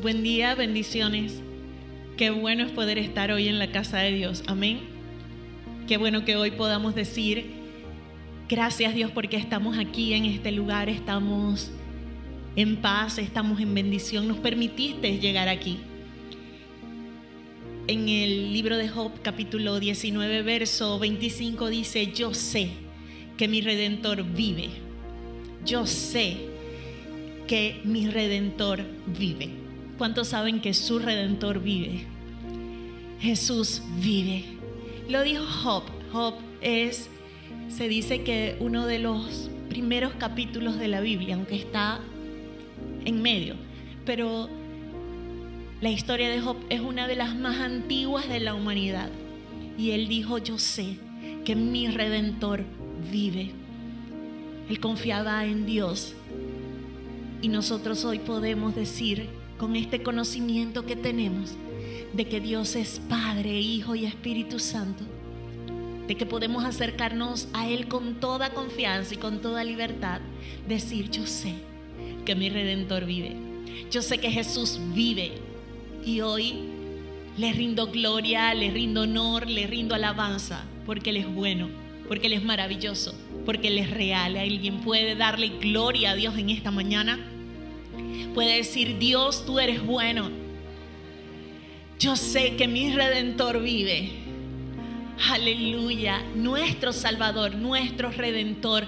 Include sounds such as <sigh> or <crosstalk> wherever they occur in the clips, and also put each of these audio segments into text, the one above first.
Buen día, bendiciones. Qué bueno es poder estar hoy en la casa de Dios. Amén. Qué bueno que hoy podamos decir, gracias Dios porque estamos aquí en este lugar, estamos en paz, estamos en bendición. Nos permitiste llegar aquí. En el libro de Job capítulo 19, verso 25 dice, yo sé que mi redentor vive. Yo sé que mi redentor vive. ¿Cuántos saben que su redentor vive? Jesús vive. Lo dijo Job. Job es, se dice que uno de los primeros capítulos de la Biblia, aunque está en medio. Pero la historia de Job es una de las más antiguas de la humanidad. Y él dijo, yo sé que mi redentor vive. Él confiaba en Dios. Y nosotros hoy podemos decir con este conocimiento que tenemos de que Dios es Padre, Hijo y Espíritu Santo, de que podemos acercarnos a Él con toda confianza y con toda libertad, decir, yo sé que mi Redentor vive, yo sé que Jesús vive y hoy le rindo gloria, le rindo honor, le rindo alabanza, porque Él es bueno, porque Él es maravilloso, porque Él es real. ¿Alguien puede darle gloria a Dios en esta mañana? Puede decir, Dios, tú eres bueno. Yo sé que mi redentor vive. Aleluya. Nuestro Salvador, nuestro redentor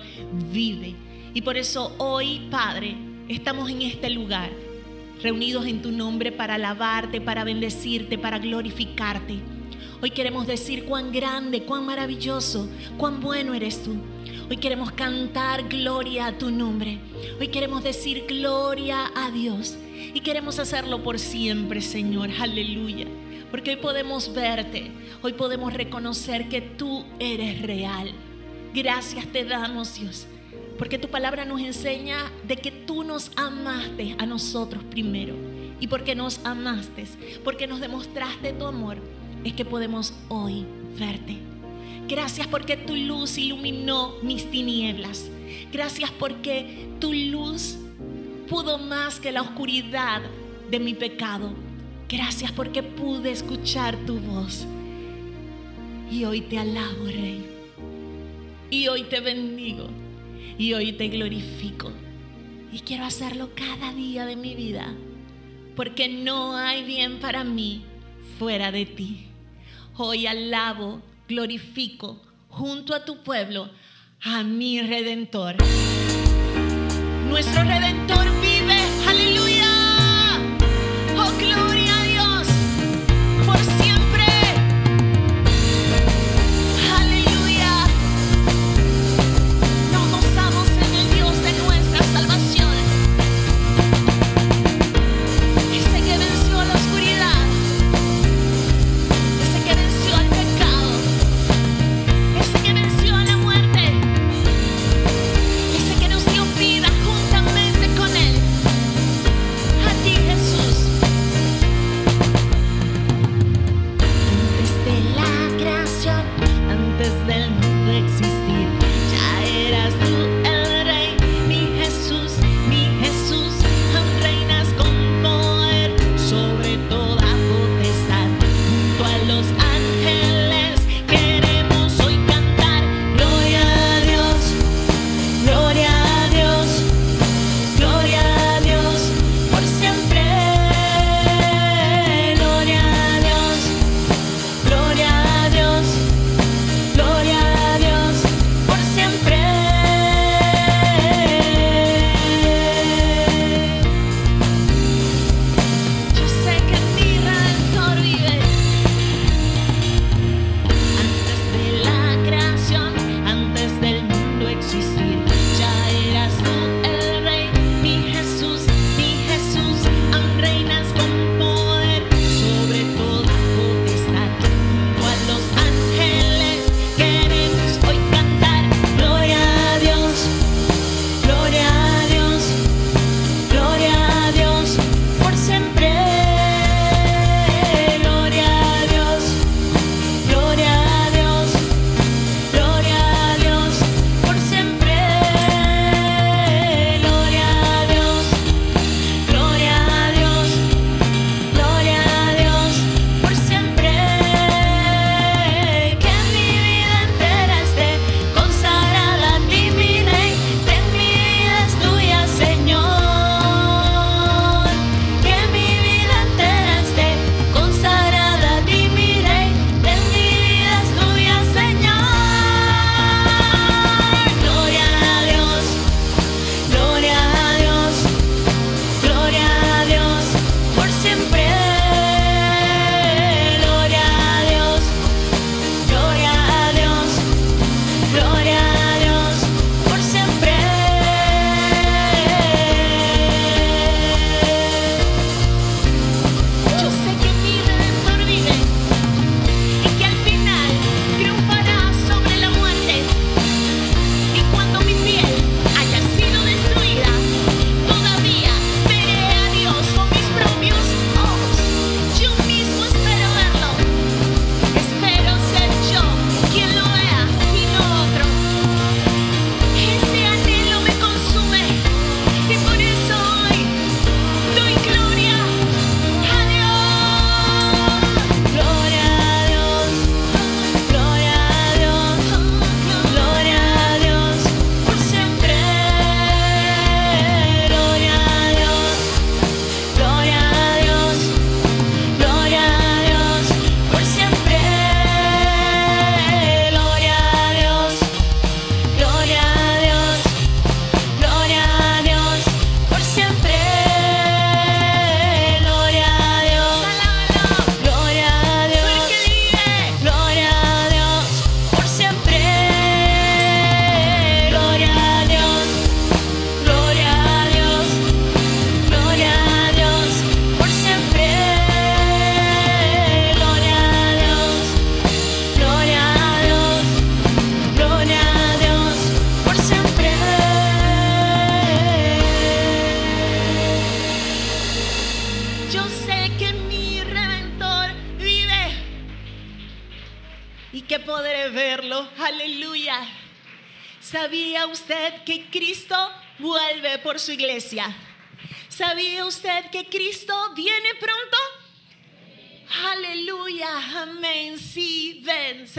vive. Y por eso hoy, Padre, estamos en este lugar, reunidos en tu nombre para alabarte, para bendecirte, para glorificarte. Hoy queremos decir cuán grande, cuán maravilloso, cuán bueno eres tú. Hoy queremos cantar gloria a tu nombre. Hoy queremos decir gloria a Dios. Y queremos hacerlo por siempre, Señor. Aleluya. Porque hoy podemos verte. Hoy podemos reconocer que tú eres real. Gracias te damos, Dios. Porque tu palabra nos enseña de que tú nos amaste a nosotros primero. Y porque nos amaste, porque nos demostraste tu amor, es que podemos hoy verte. Gracias porque tu luz iluminó mis tinieblas. Gracias porque tu luz pudo más que la oscuridad de mi pecado. Gracias porque pude escuchar tu voz. Y hoy te alabo, Rey. Y hoy te bendigo. Y hoy te glorifico. Y quiero hacerlo cada día de mi vida. Porque no hay bien para mí fuera de ti. Hoy alabo glorifico junto a tu pueblo a mi redentor. Nuestro redentor vive,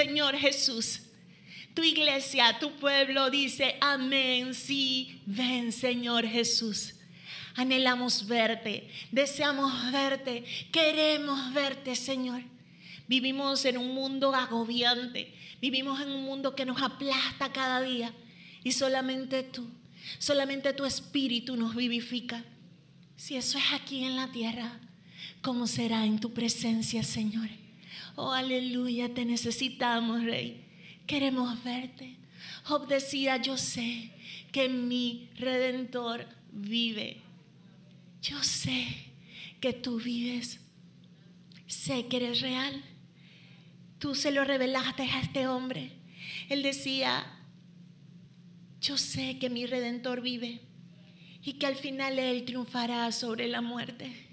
Señor Jesús. Tu iglesia, tu pueblo dice, amén. Sí, ven, Señor Jesús. Anhelamos verte, deseamos verte, queremos verte, Señor. Vivimos en un mundo agobiante, vivimos en un mundo que nos aplasta cada día y solamente tú, solamente tu espíritu nos vivifica. Si eso es aquí en la tierra, ¿cómo será en tu presencia, Señor? Oh, aleluya, te necesitamos, Rey. Queremos verte. Job decía, yo sé que mi redentor vive. Yo sé que tú vives. Sé que eres real. Tú se lo revelaste a este hombre. Él decía, yo sé que mi redentor vive y que al final Él triunfará sobre la muerte.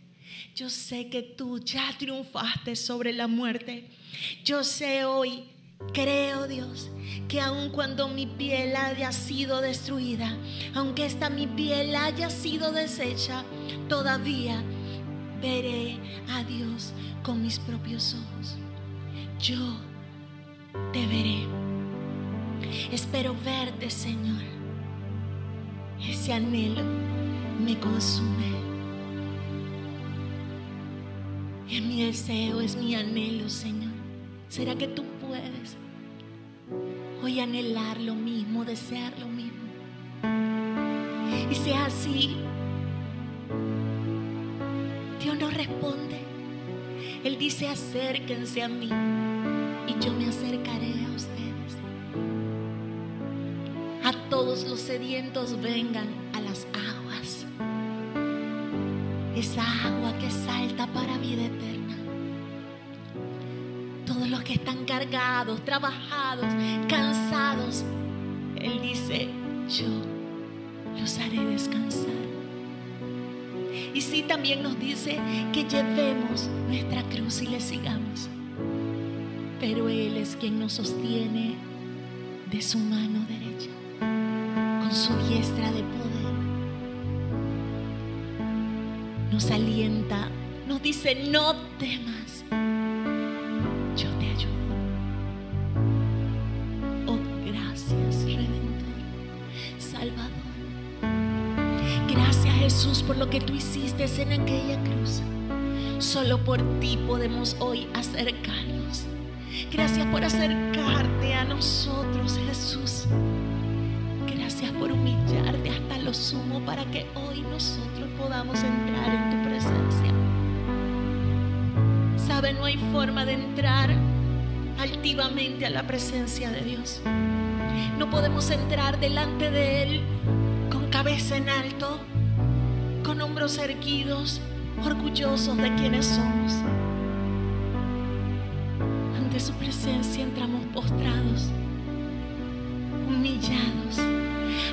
Yo sé que tú ya triunfaste sobre la muerte. Yo sé hoy Creo, Dios, que aun cuando mi piel haya sido destruida, aunque esta mi piel haya sido deshecha, todavía veré a Dios con mis propios ojos. Yo te veré. Espero verte, Señor. Ese anhelo me consume. Es mi deseo, es mi anhelo, Señor. ¿Será que tú puedes hoy anhelar lo mismo, desear lo mismo. Y sea así, Dios nos responde. Él dice, acérquense a mí y yo me acercaré a ustedes. A todos los sedientos vengan a las aguas. Esa agua que salta para vida eterna los que están cargados, trabajados, cansados. Él dice, yo los haré descansar. Y sí también nos dice que llevemos nuestra cruz y le sigamos. Pero Él es quien nos sostiene de su mano derecha, con su diestra de poder. Nos alienta, nos dice, no temas por lo que tú hiciste en aquella cruz. Solo por ti podemos hoy acercarnos. Gracias por acercarte a nosotros, Jesús. Gracias por humillarte hasta lo sumo para que hoy nosotros podamos entrar en tu presencia. Sabe, no hay forma de entrar altivamente a la presencia de Dios. No podemos entrar delante de Él con cabeza en alto con hombros erguidos, orgullosos de quienes somos. Ante su presencia entramos postrados, humillados,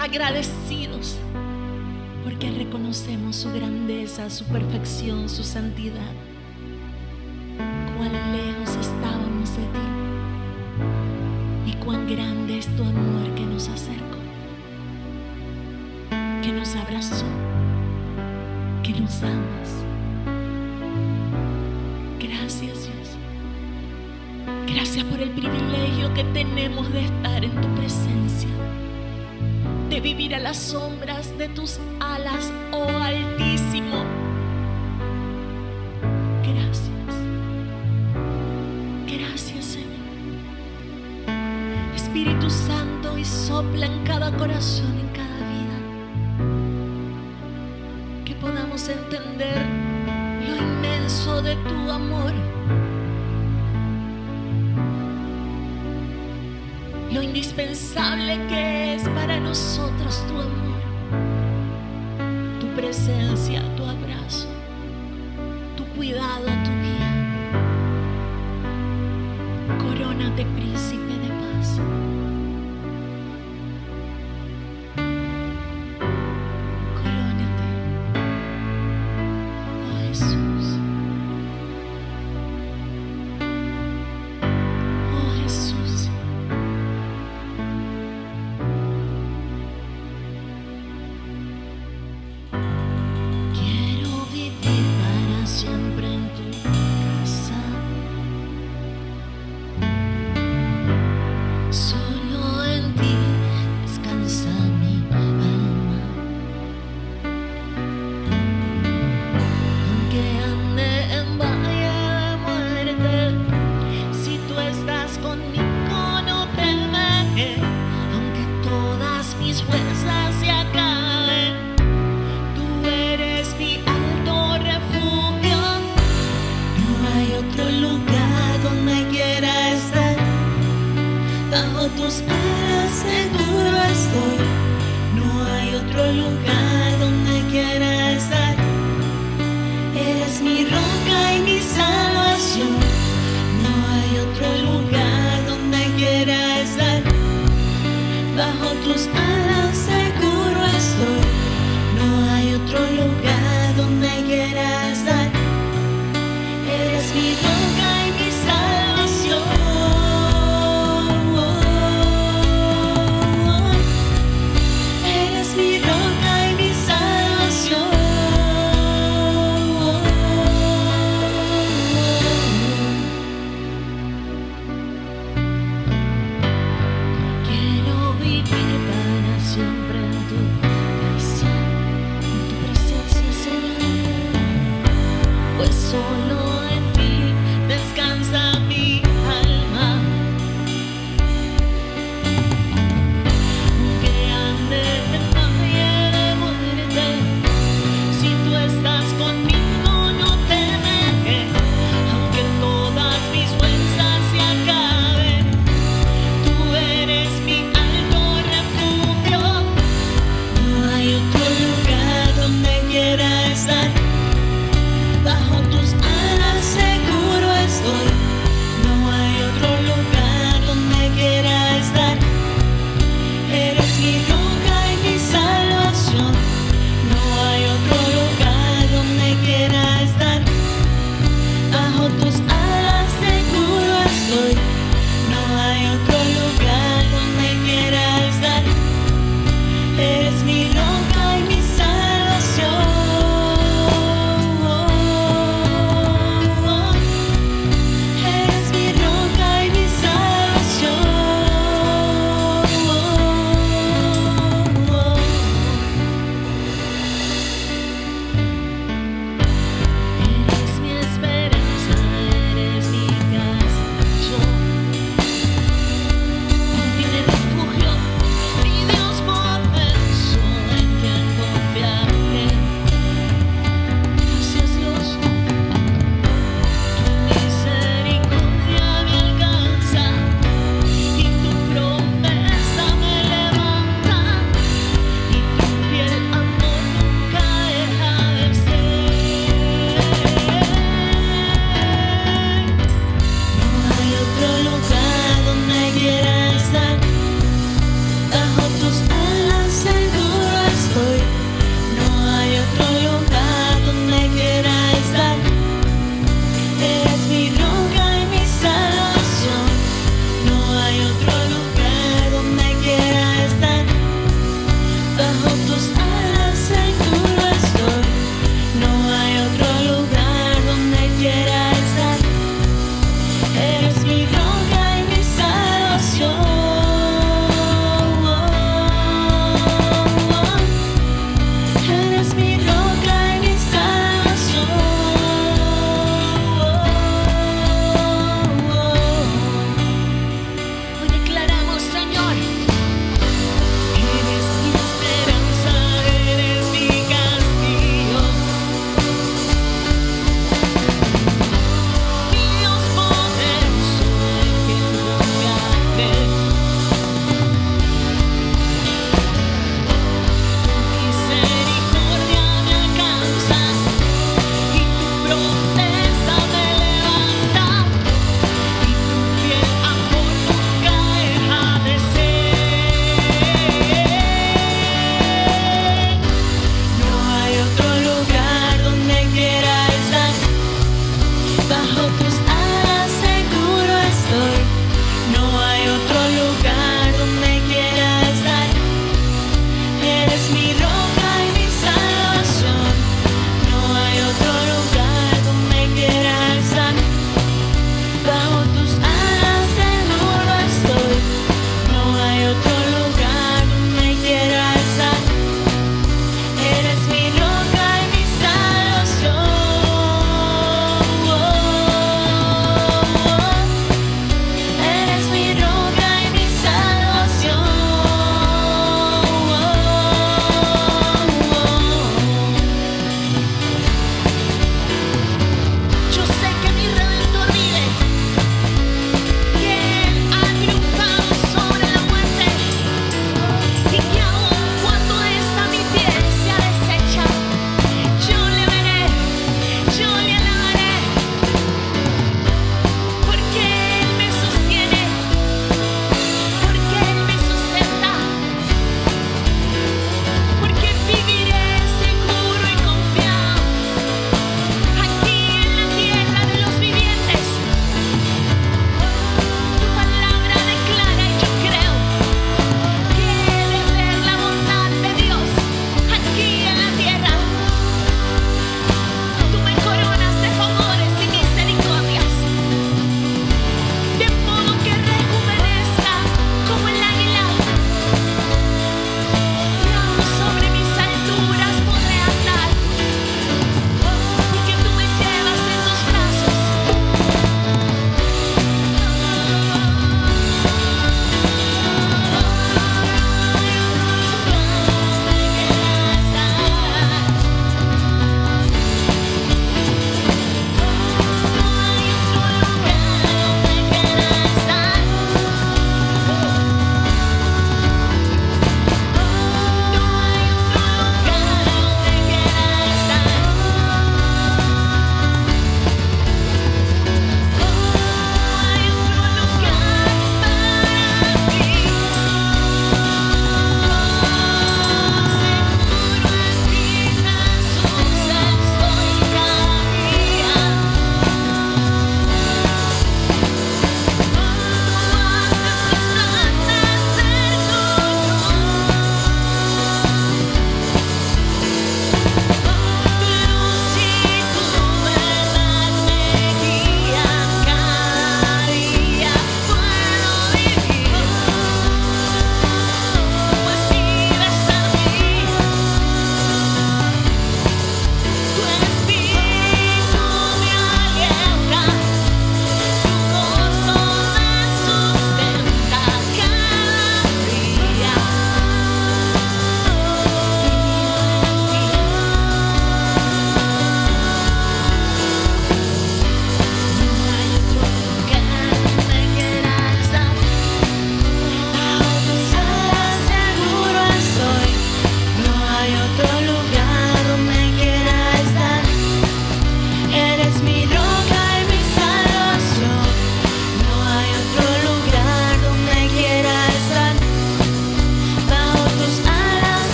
agradecidos, reconocemos su grandeza, su perfección, su santidad. otro lugar donde quiera estar. Bajo tus alas seguro estoy. No hay otro lugar donde quiera estar. Eres mi roca y mi salvación. No hay otro lugar donde quiera estar. Bajo tus alas.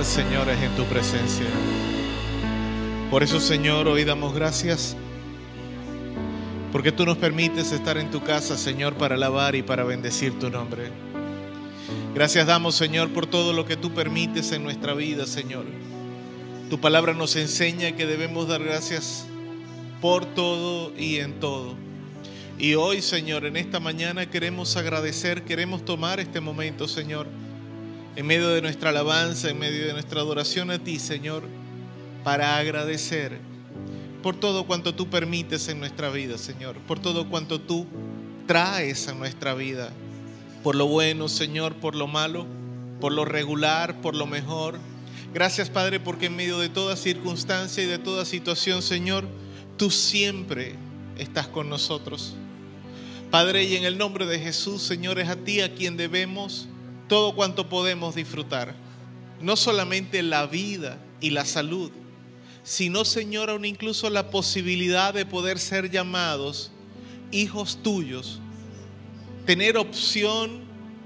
Estar, Señor, es en tu presencia. Por eso, Señor, hoy damos gracias porque tú nos permites estar en tu casa, Señor, para alabar y para bendecir tu nombre. Gracias damos, Señor, por todo lo que tú permites en nuestra vida, Señor. Tu palabra nos enseña que debemos dar gracias por todo y en todo. Y hoy, Señor, en esta mañana queremos agradecer, queremos tomar este momento, Señor, en medio de nuestra alabanza, en medio de nuestra adoración a ti, Señor, para agradecer por todo cuanto tú permites en nuestra vida, Señor, por todo cuanto tú traes a nuestra vida por lo bueno, Señor, por lo malo, por lo regular, por lo mejor. Gracias, Padre, porque en medio de toda circunstancia y de toda situación, Señor, tú siempre estás con nosotros. Padre, y en el nombre de Jesús, Señor, es a ti a quien debemos todo cuanto podemos disfrutar. No solamente la vida y la salud, sino, Señor, aún incluso la posibilidad de poder ser llamados hijos tuyos tener opción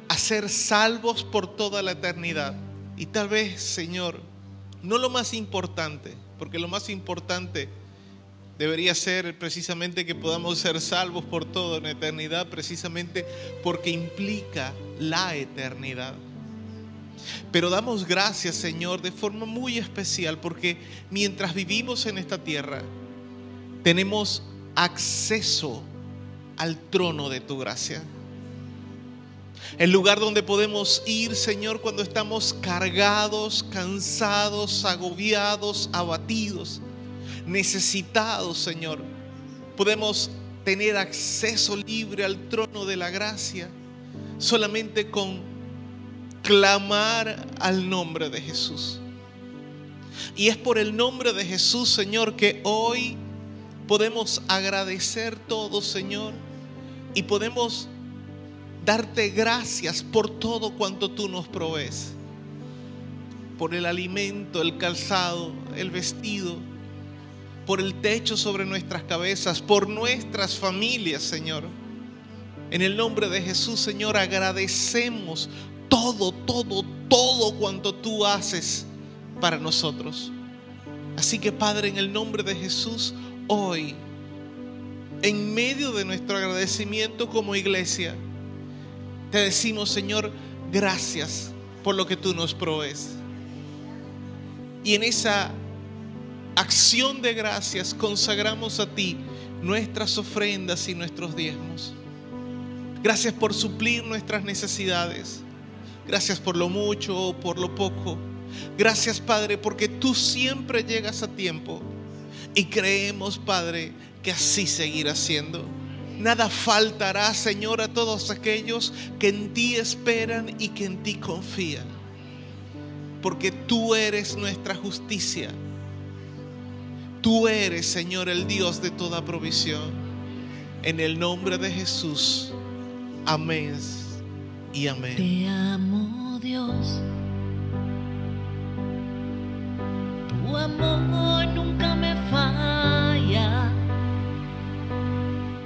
a ser salvos por toda la eternidad. Y tal vez, Señor, no lo más importante, porque lo más importante debería ser precisamente que podamos ser salvos por toda la eternidad, precisamente porque implica la eternidad. Pero damos gracias, Señor, de forma muy especial, porque mientras vivimos en esta tierra, tenemos acceso al trono de tu gracia. El lugar donde podemos ir, Señor, cuando estamos cargados, cansados, agobiados, abatidos, necesitados, Señor. Podemos tener acceso libre al trono de la gracia solamente con clamar al nombre de Jesús. Y es por el nombre de Jesús, Señor, que hoy podemos agradecer todo, Señor, y podemos darte gracias por todo cuanto tú nos provees, por el alimento, el calzado, el vestido, por el techo sobre nuestras cabezas, por nuestras familias, Señor. En el nombre de Jesús, Señor, agradecemos todo, todo, todo cuanto tú haces para nosotros. Así que Padre, en el nombre de Jesús, hoy, en medio de nuestro agradecimiento como iglesia, te decimos, Señor, gracias por lo que tú nos provees. Y en esa acción de gracias consagramos a ti nuestras ofrendas y nuestros diezmos. Gracias por suplir nuestras necesidades. Gracias por lo mucho o por lo poco. Gracias, Padre, porque tú siempre llegas a tiempo. Y creemos, Padre, que así seguirá siendo. Nada faltará, Señor, a todos aquellos que en ti esperan y que en ti confían. Porque tú eres nuestra justicia. Tú eres, Señor, el Dios de toda provisión. En el nombre de Jesús. Amén y amén. Te amo, Dios. Tu amor nunca me falla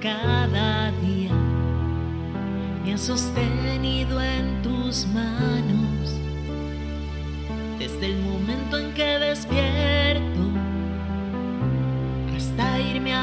cada día me has sostenido en tus manos. Desde el momento en que despierto hasta irme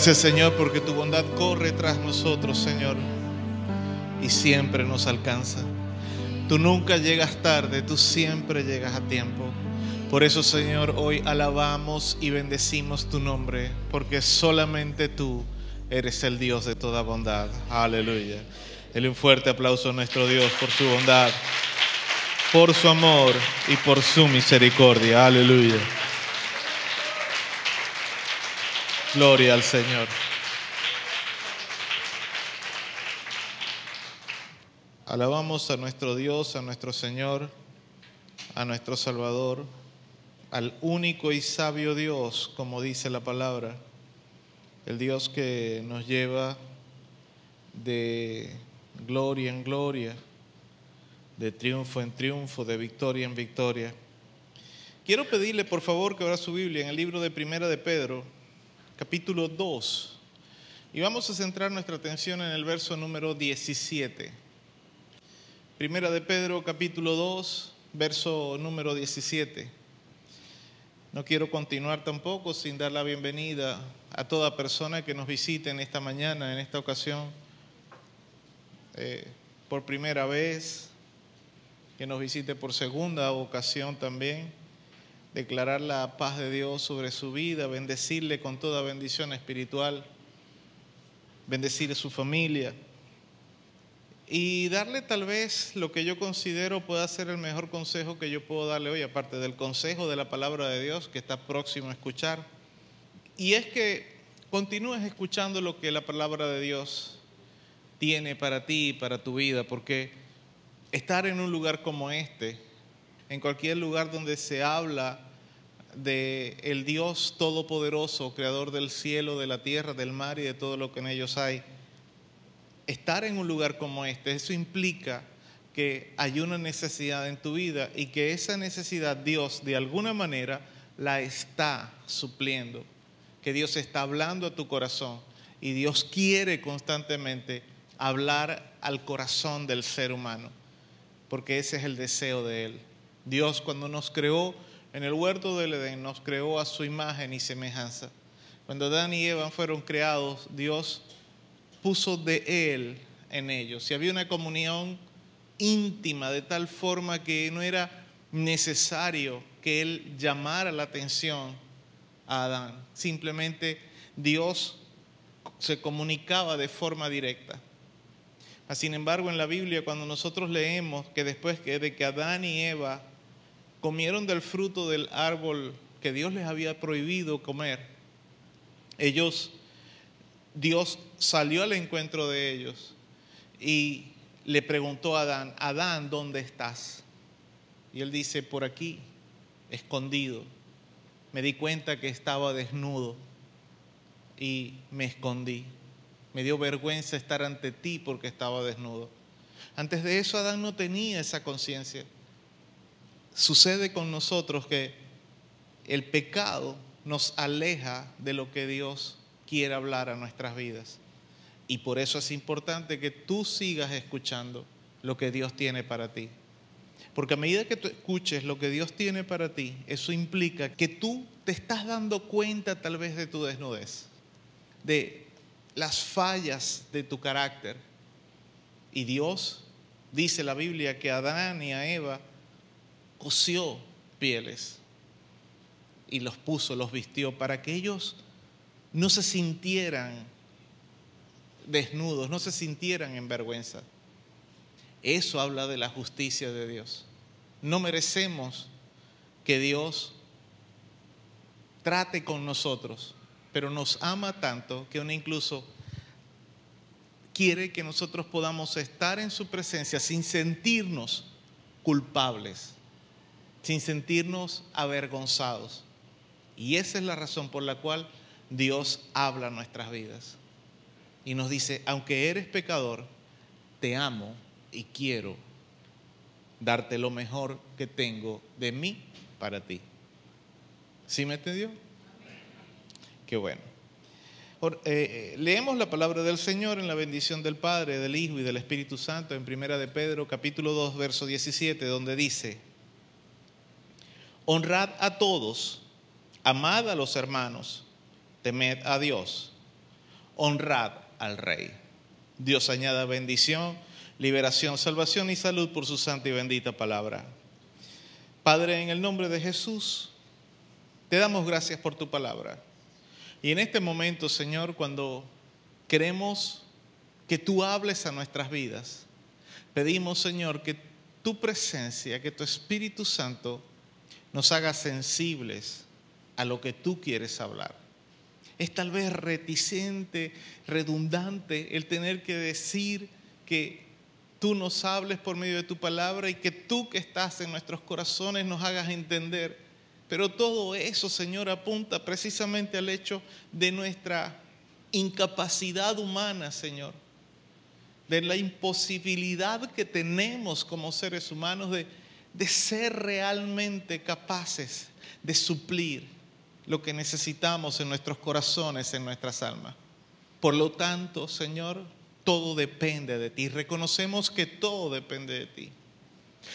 Gracias Señor porque tu bondad corre tras nosotros, Señor, y siempre nos alcanza. Tú nunca llegas tarde, tú siempre llegas a tiempo. Por eso, Señor, hoy alabamos y bendecimos tu nombre, porque solamente tú eres el Dios de toda bondad. Aleluya. Dele un fuerte aplauso a nuestro Dios por su bondad, por su amor y por su misericordia. Aleluya. Gloria al Señor. Alabamos a nuestro Dios, a nuestro Señor, a nuestro Salvador, al único y sabio Dios, como dice la palabra, el Dios que nos lleva de gloria en gloria, de triunfo en triunfo, de victoria en victoria. Quiero pedirle por favor que abra su Biblia en el libro de Primera de Pedro, capítulo 2, y vamos a centrar nuestra atención en el verso número 17. Primera de Pedro, capítulo 2, verso número 17. No quiero continuar tampoco sin dar la bienvenida a toda persona que nos visite en esta mañana, en esta ocasión, eh, por primera vez, que nos visite por segunda ocasión también, declarar la paz de Dios sobre su vida, bendecirle con toda bendición espiritual, bendecir a su familia y darle tal vez lo que yo considero pueda ser el mejor consejo que yo puedo darle hoy, aparte del consejo de la palabra de Dios que está próximo a escuchar. Y es que continúes escuchando lo que la palabra de Dios tiene para ti y para tu vida, porque estar en un lugar como este, en cualquier lugar donde se habla de el Dios todopoderoso, creador del cielo, de la tierra, del mar y de todo lo que en ellos hay, estar en un lugar como este, eso implica que hay una necesidad en tu vida y que esa necesidad Dios de alguna manera la está supliendo, que Dios está hablando a tu corazón y Dios quiere constantemente hablar al corazón del ser humano, porque ese es el deseo de Él. Dios cuando nos creó en el huerto del Edén, nos creó a su imagen y semejanza. Cuando Adán y Eva fueron creados, Dios puso de Él en ellos. Y había una comunión íntima de tal forma que no era necesario que Él llamara la atención a Adán. Simplemente Dios se comunicaba de forma directa. Sin embargo, en la Biblia, cuando nosotros leemos que después de que Adán y Eva comieron del fruto del árbol que Dios les había prohibido comer, ellos, Dios salió al encuentro de ellos y le preguntó a Adán, Adán, ¿dónde estás? Y él dice, por aquí, escondido. Me di cuenta que estaba desnudo y me escondí. Me dio vergüenza estar ante ti porque estaba desnudo. Antes de eso Adán no tenía esa conciencia. Sucede con nosotros que el pecado nos aleja de lo que Dios quiere hablar a nuestras vidas. Y por eso es importante que tú sigas escuchando lo que Dios tiene para ti. Porque a medida que tú escuches lo que Dios tiene para ti, eso implica que tú te estás dando cuenta tal vez de tu desnudez, de las fallas de tu carácter. Y Dios, dice la Biblia, que Adán y a Eva cosió pieles y los puso, los vistió, para que ellos no se sintieran desnudos, no se sintieran en vergüenza. Eso habla de la justicia de Dios. No merecemos que Dios trate con nosotros, pero nos ama tanto que aún incluso quiere que nosotros podamos estar en su presencia sin sentirnos culpables, sin sentirnos avergonzados. Y esa es la razón por la cual Dios habla a nuestras vidas. Y nos dice, aunque eres pecador, te amo y quiero darte lo mejor que tengo de mí para ti. ¿Sí me entendió? Qué bueno. Eh, eh, leemos la palabra del Señor en la bendición del Padre, del Hijo y del Espíritu Santo en Primera de Pedro, capítulo 2, verso 17, donde dice, honrad a todos, amad a los hermanos, temed a Dios, honrad al Rey. Dios añada bendición, liberación, salvación y salud por su santa y bendita palabra. Padre, en el nombre de Jesús, te damos gracias por tu palabra. Y en este momento, Señor, cuando queremos que tú hables a nuestras vidas, pedimos, Señor, que tu presencia, que tu Espíritu Santo nos haga sensibles a lo que tú quieres hablar. Es tal vez reticente, redundante el tener que decir que tú nos hables por medio de tu palabra y que tú que estás en nuestros corazones nos hagas entender. Pero todo eso, Señor, apunta precisamente al hecho de nuestra incapacidad humana, Señor. De la imposibilidad que tenemos como seres humanos de, de ser realmente capaces de suplir lo que necesitamos en nuestros corazones, en nuestras almas. Por lo tanto, Señor, todo depende de ti. Reconocemos que todo depende de ti.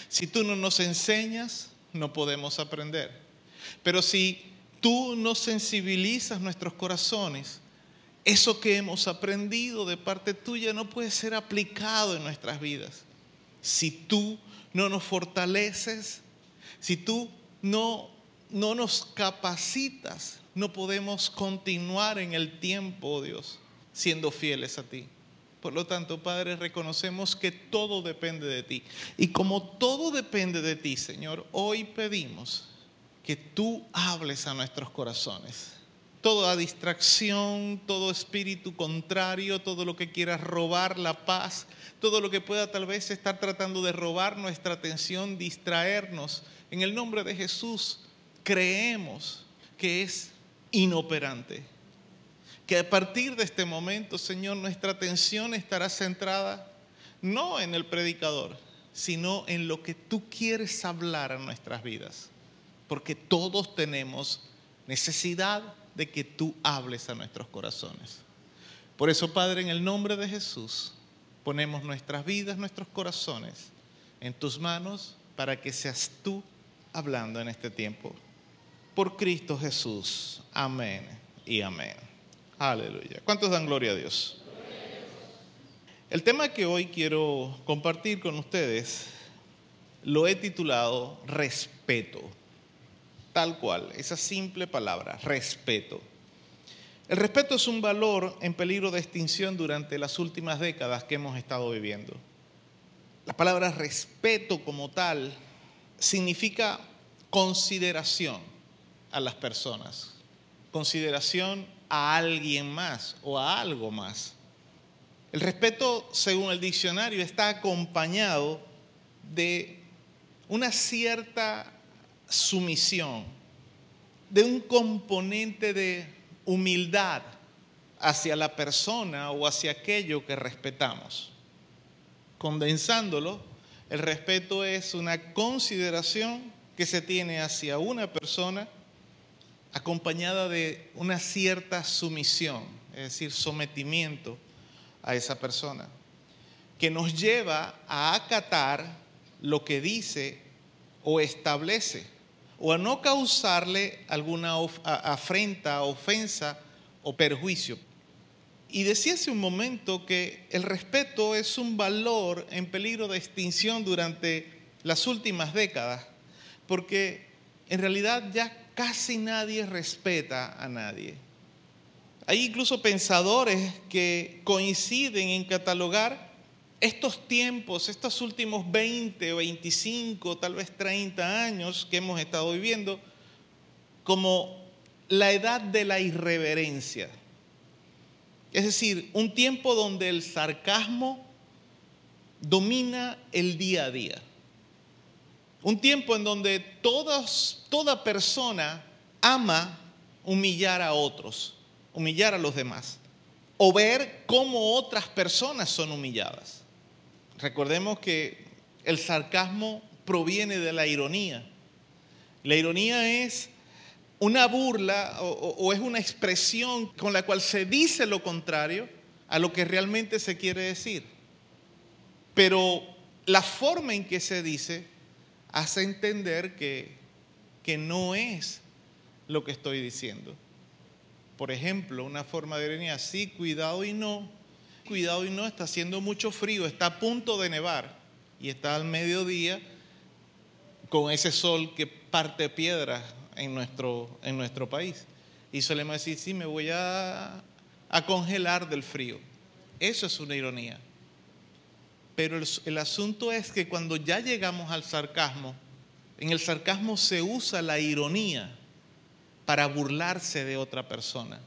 Si tú no nos enseñas, no podemos aprender. Pero si tú nos sensibilizas nuestros corazones, eso que hemos aprendido de parte tuya no puede ser aplicado en nuestras vidas. Si tú no nos fortaleces, si tú no, no nos capacitas, no podemos continuar en el tiempo, Dios, siendo fieles a ti. Por lo tanto, Padre, reconocemos que todo depende de ti. Y como todo depende de ti, Señor, hoy pedimos que tú hables a nuestros corazones. Toda distracción, todo espíritu contrario, todo lo que quiera robar la paz, todo lo que pueda tal vez estar tratando de robar nuestra atención, distraernos, en el nombre de Jesús creemos que es inoperante. Que a partir de este momento, Señor, nuestra atención estará centrada no en el predicador, sino en lo que tú quieres hablar a nuestras vidas. Porque todos tenemos necesidad de que tú hables a nuestros corazones. Por eso, Padre, en el nombre de Jesús, ponemos nuestras vidas, nuestros corazones en tus manos para que seas tú hablando en este tiempo. Por Cristo Jesús. Amén y amén. Aleluya. ¿Cuántos dan gloria a Dios? El tema que hoy quiero compartir con ustedes lo he titulado respeto. Tal cual, esa simple palabra, respeto. El respeto es un valor en peligro de extinción durante las últimas décadas que hemos estado viviendo. La palabra respeto como tal significa consideración a las personas, consideración a alguien más o a algo más. El respeto, según el diccionario, está acompañado de una cierta sumisión, de un componente de humildad hacia la persona o hacia aquello que respetamos. Condensándolo, el respeto es una consideración que se tiene hacia una persona acompañada de una cierta sumisión, es decir, sometimiento a esa persona, que nos lleva a acatar lo que dice o establece, o a no causarle alguna afrenta, ofensa o perjuicio. Y decía hace un momento que el respeto es un valor en peligro de extinción durante las últimas décadas, porque en realidad ya casi nadie respeta a nadie. Hay incluso pensadores que coinciden en catalogar estos tiempos, estos últimos 20 o 25, tal vez 30 años que hemos estado viviendo, como la edad de la irreverencia. Es decir, un tiempo donde el sarcasmo domina el día a día. Un tiempo en donde toda persona ama humillar a otros, humillar a los demás, o ver cómo otras personas son humilladas. Recordemos que el sarcasmo proviene de la ironía. La ironía es una burla o, es una expresión con la cual se dice lo contrario a lo que realmente se quiere decir. Pero la forma en que se dice hace entender que, que no es lo que estoy diciendo. Por ejemplo, una forma de ironía, sí, cuidado y no, cuidado y no, está haciendo mucho frío, está a punto de nevar y está al mediodía con ese sol que parte piedras en nuestro, en nuestro país. Y solemos decir, sí, me voy a, a congelar del frío. Eso es una ironía. Pero el, el asunto es que cuando ya llegamos al sarcasmo, en el sarcasmo se usa la ironía para burlarse de otra persona.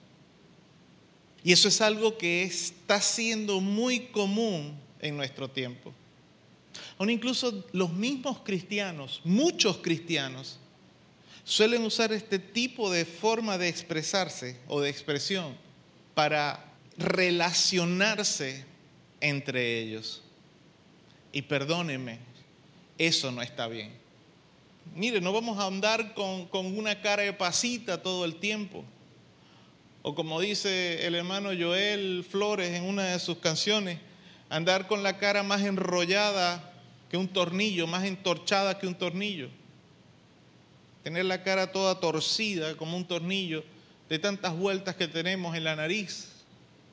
Y eso es algo que está siendo muy común en nuestro tiempo. Aún incluso los mismos cristianos, muchos cristianos, suelen usar este tipo de forma de expresarse o de expresión para relacionarse entre ellos. Y perdónenme, eso no está bien. Mire, no vamos a andar con, con una cara de pasita todo el tiempo. O como dice el hermano Joel Flores en una de sus canciones, andar con la cara más enrollada que un tornillo, más entorchada que un tornillo. Tener la cara toda torcida como un tornillo de tantas vueltas que tenemos en la nariz,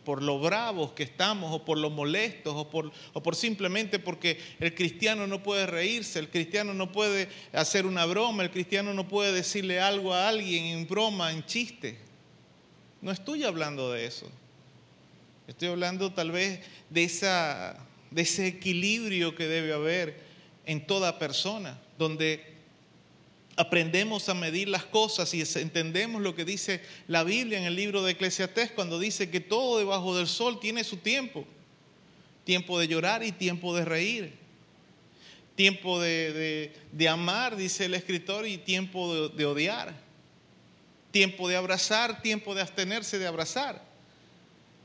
por lo bravos que estamos o por lo molestos o por, o por simplemente porque el cristiano no puede reírse, el cristiano no puede hacer una broma, el cristiano no puede decirle algo a alguien en broma, en chiste. No estoy hablando de eso. Estoy hablando tal vez de, ese equilibrio que debe haber en toda persona, donde aprendemos a medir las cosas y entendemos lo que dice la Biblia en el libro de Eclesiastés cuando dice que todo debajo del sol tiene su tiempo. Tiempo de llorar y tiempo de reír. Tiempo de, amar, dice el escritor, y tiempo de odiar. Tiempo de abrazar, tiempo de abstenerse de abrazar.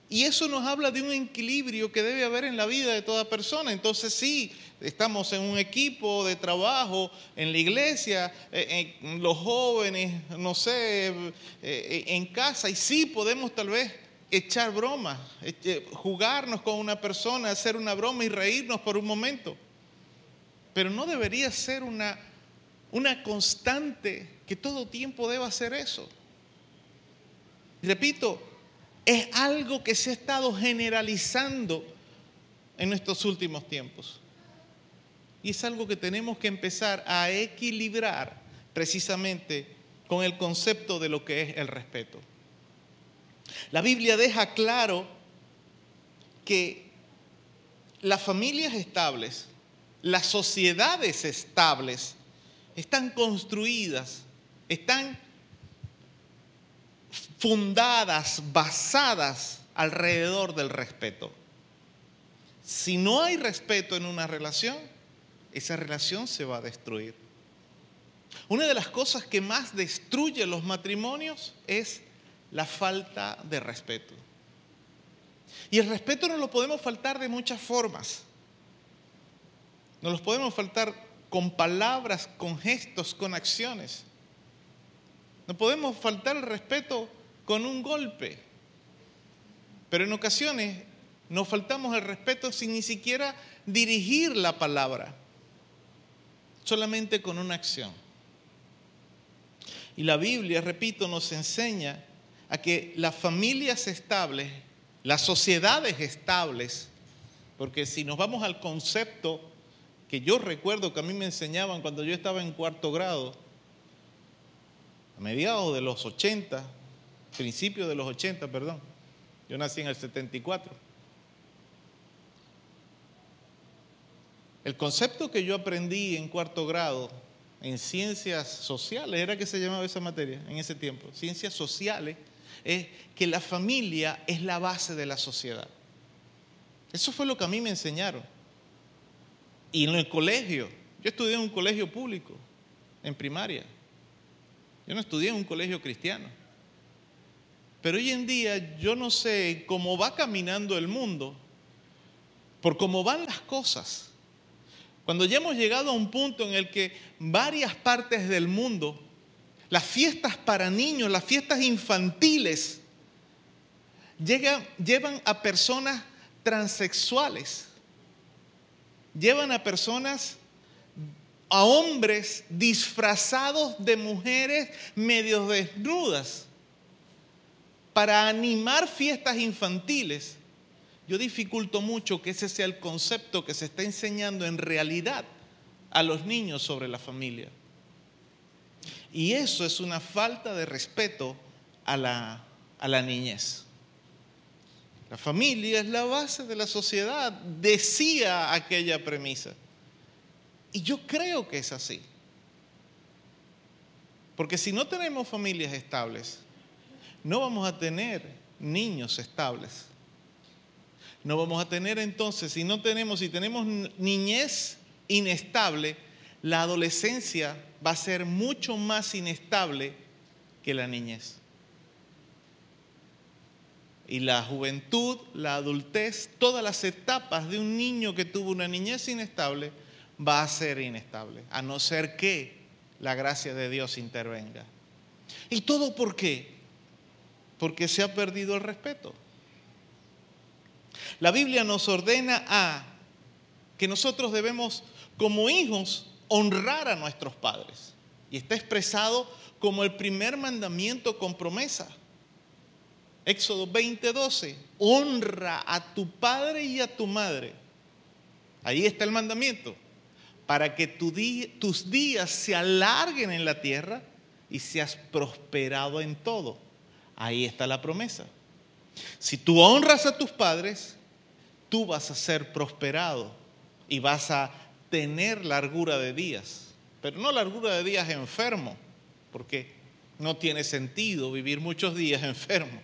Y eso nos habla de un equilibrio que debe haber en la vida de toda persona. Entonces sí, estamos en un equipo de trabajo, en la iglesia, eh, en los jóvenes, no sé, eh, eh, en casa, y sí podemos tal vez echar bromas, eh, eh, jugarnos con una persona, hacer una broma y reírnos por un momento. Pero no debería ser una, una constante que todo tiempo deba hacer eso. Repito, es algo que se ha estado generalizando en estos últimos tiempos. Y es algo que tenemos que empezar a equilibrar precisamente con el concepto de lo que es el respeto. La Biblia deja claro que las familias estables, las sociedades estables, están construidas, están fundadas, basadas alrededor del respeto. Si no hay respeto en una relación, esa relación se va a destruir. Una de las cosas que más destruye los matrimonios es la falta de respeto. Y el respeto no lo podemos faltar de muchas formas. No los podemos faltar con palabras, con gestos, con acciones. No podemos faltar el respeto con un golpe. Pero en ocasiones nos faltamos el respeto sin ni siquiera dirigir la palabra, solamente con una acción. Y la Biblia, repito, nos enseña a que las familias estables, las sociedades estables, porque si nos vamos al concepto que yo recuerdo que a mí me enseñaban cuando yo estaba en cuarto grado, a mediados de los 80, principios de los 80, perdón, yo nací en el 74. El concepto que yo aprendí en cuarto grado en ciencias sociales, era que se llamaba esa materia en ese tiempo, ciencias sociales, es que la familia es la base de la sociedad. Eso fue lo que a mí me enseñaron. Y en el colegio, yo estudié en un colegio público, en primaria. Yo no estudié en un colegio cristiano. Pero hoy en día yo no sé cómo va caminando el mundo, por cómo van las cosas. Cuando ya hemos llegado a un punto en el que varias partes del mundo, las fiestas para niños, las fiestas infantiles, llegan, llevan a personas transexuales, llevan a personas, a hombres disfrazados de mujeres medio desnudas para animar fiestas infantiles yo dificulto mucho que ese sea el concepto que se está enseñando en realidad a los niños sobre la familia. Y eso es una falta de respeto a la, a la niñez. La familia es la base de la sociedad, decía aquella premisa. Y yo creo que es así. Porque si no tenemos familias estables, no vamos a tener niños estables. No vamos a tener entonces, si no tenemos, si tenemos niñez inestable, la adolescencia va a ser mucho más inestable que la niñez. Y la juventud, la adultez, todas las etapas de un niño que tuvo una niñez inestable va a ser inestable, a no ser que la gracia de Dios intervenga. ¿Y todo por qué? Porque se ha perdido el respeto. La Biblia nos ordena a que nosotros debemos, como hijos, honrar a nuestros padres. Y está expresado como el primer mandamiento con promesa. Éxodo 20:12, honra a tu padre y a tu madre. Ahí está el mandamiento, para que tus días se alarguen en la tierra y seas prosperado en todo. Ahí está la promesa. Si tú honras a tus padres, tú vas a ser prosperado y vas a tener largura de días. Pero no largura de días enfermo, porque no tiene sentido vivir muchos días <laughs> enfermo.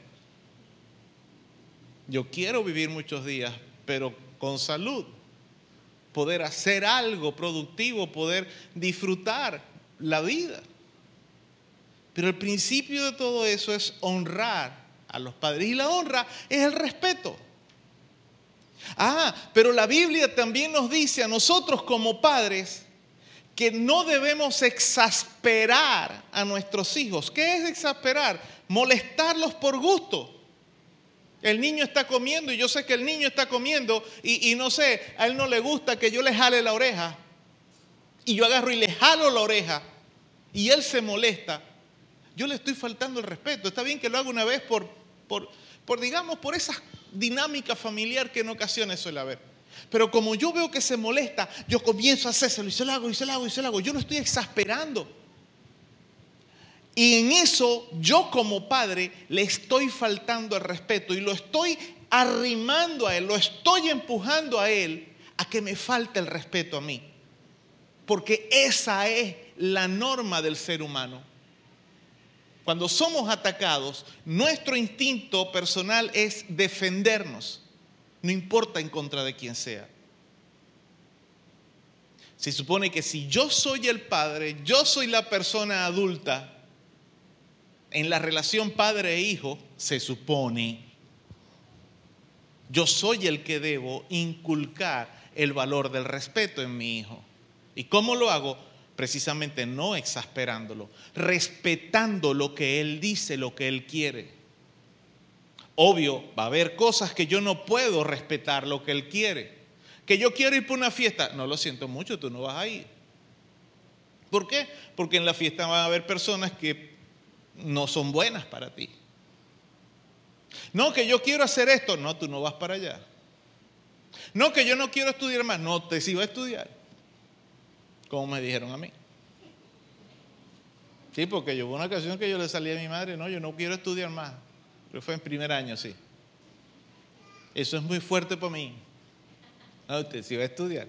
Yo quiero vivir muchos días, pero con salud. Poder hacer algo productivo, poder disfrutar la vida. Pero el principio de todo eso es honrar a los padres. Y la honra es el respeto. Ah, pero la Biblia también nos dice a nosotros como padres que no debemos exasperar a nuestros hijos. ¿Qué es exasperar? Molestarlos por gusto. El niño está comiendo y yo sé que el niño está comiendo y, no sé, a él no le gusta que yo le jale la oreja. Y yo agarro y le jalo la oreja y él se molesta. Yo le estoy faltando el respeto. Está bien que lo haga una vez por, por, por digamos, por esas dinámica familiar que en ocasiones suele haber. Pero como yo veo que se molesta, yo comienzo a hacérselo y se lo hago y se lo hago y se lo hago. Yo lo estoy exasperando. Y en eso yo como padre le estoy faltando el respeto y lo estoy arrimando a él, lo estoy empujando a él a que me falte el respeto a mí. Porque esa es la norma del ser humano. Cuando somos atacados, nuestro instinto personal es defendernos, no importa en contra de quién sea. Se supone que si yo soy el padre, yo soy la persona adulta, en la relación padre e hijo, se supone, yo soy el que debo inculcar el valor del respeto en mi hijo. ¿Y cómo lo hago? Precisamente no exasperándolo, respetando lo que él dice, lo que él quiere. Obvio, va a haber cosas que yo no puedo respetar lo que él quiere. Que yo quiero ir para una fiesta, no lo siento mucho, tú no vas a ir. ¿Por qué? Porque en la fiesta van a haber personas que no son buenas para ti. No, que yo quiero hacer esto, no, tú no vas para allá. No, que yo no quiero estudiar más, no, te sigo a estudiar como me dijeron a mí. Sí, porque yo hubo una ocasión que yo le salí a mi madre, no, yo no quiero estudiar más. Pero fue en primer año, sí. Eso es muy fuerte para mí. No, usted sí va a estudiar.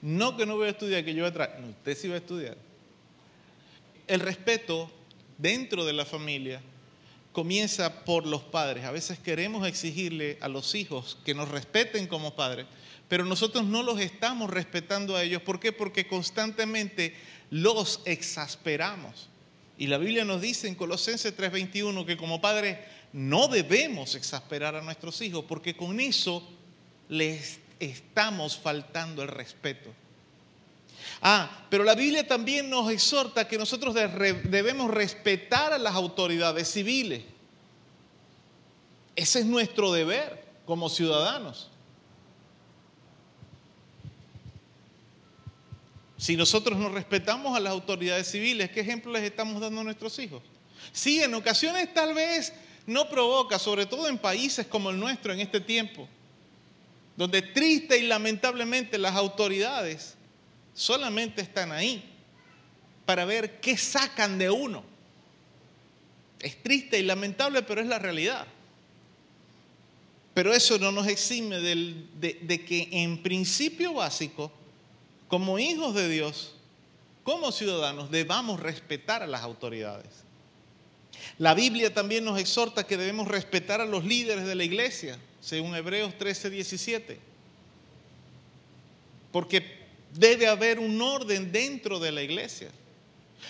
No que no voy a estudiar, que yo voy a. No, usted sí va a estudiar. El respeto dentro de la familia comienza por los padres. A veces queremos exigirle a los hijos que nos respeten como padres, pero nosotros no los estamos respetando a ellos. ¿Por qué? Porque constantemente los exasperamos. Y la Biblia nos dice en Colosenses 3:21 que como padres no debemos exasperar a nuestros hijos, porque con eso les estamos faltando el respeto. Ah, pero la Biblia también nos exhorta que nosotros debemos respetar a las autoridades civiles. Ese es nuestro deber como ciudadanos. Si nosotros no respetamos a las autoridades civiles, ¿qué ejemplo les estamos dando a nuestros hijos? Sí, en ocasiones tal vez no provoca, sobre todo en países como el nuestro en este tiempo, donde triste y lamentablemente las autoridades solamente están ahí para ver qué sacan de uno. Es triste y lamentable, pero es la realidad. Pero eso no nos exime de, de que en principio básico como hijos de Dios, como ciudadanos, debamos respetar a las autoridades. La Biblia también nos exhorta que debemos respetar a los líderes de la iglesia, según Hebreos 13, 17. Porque debe haber un orden dentro de la iglesia.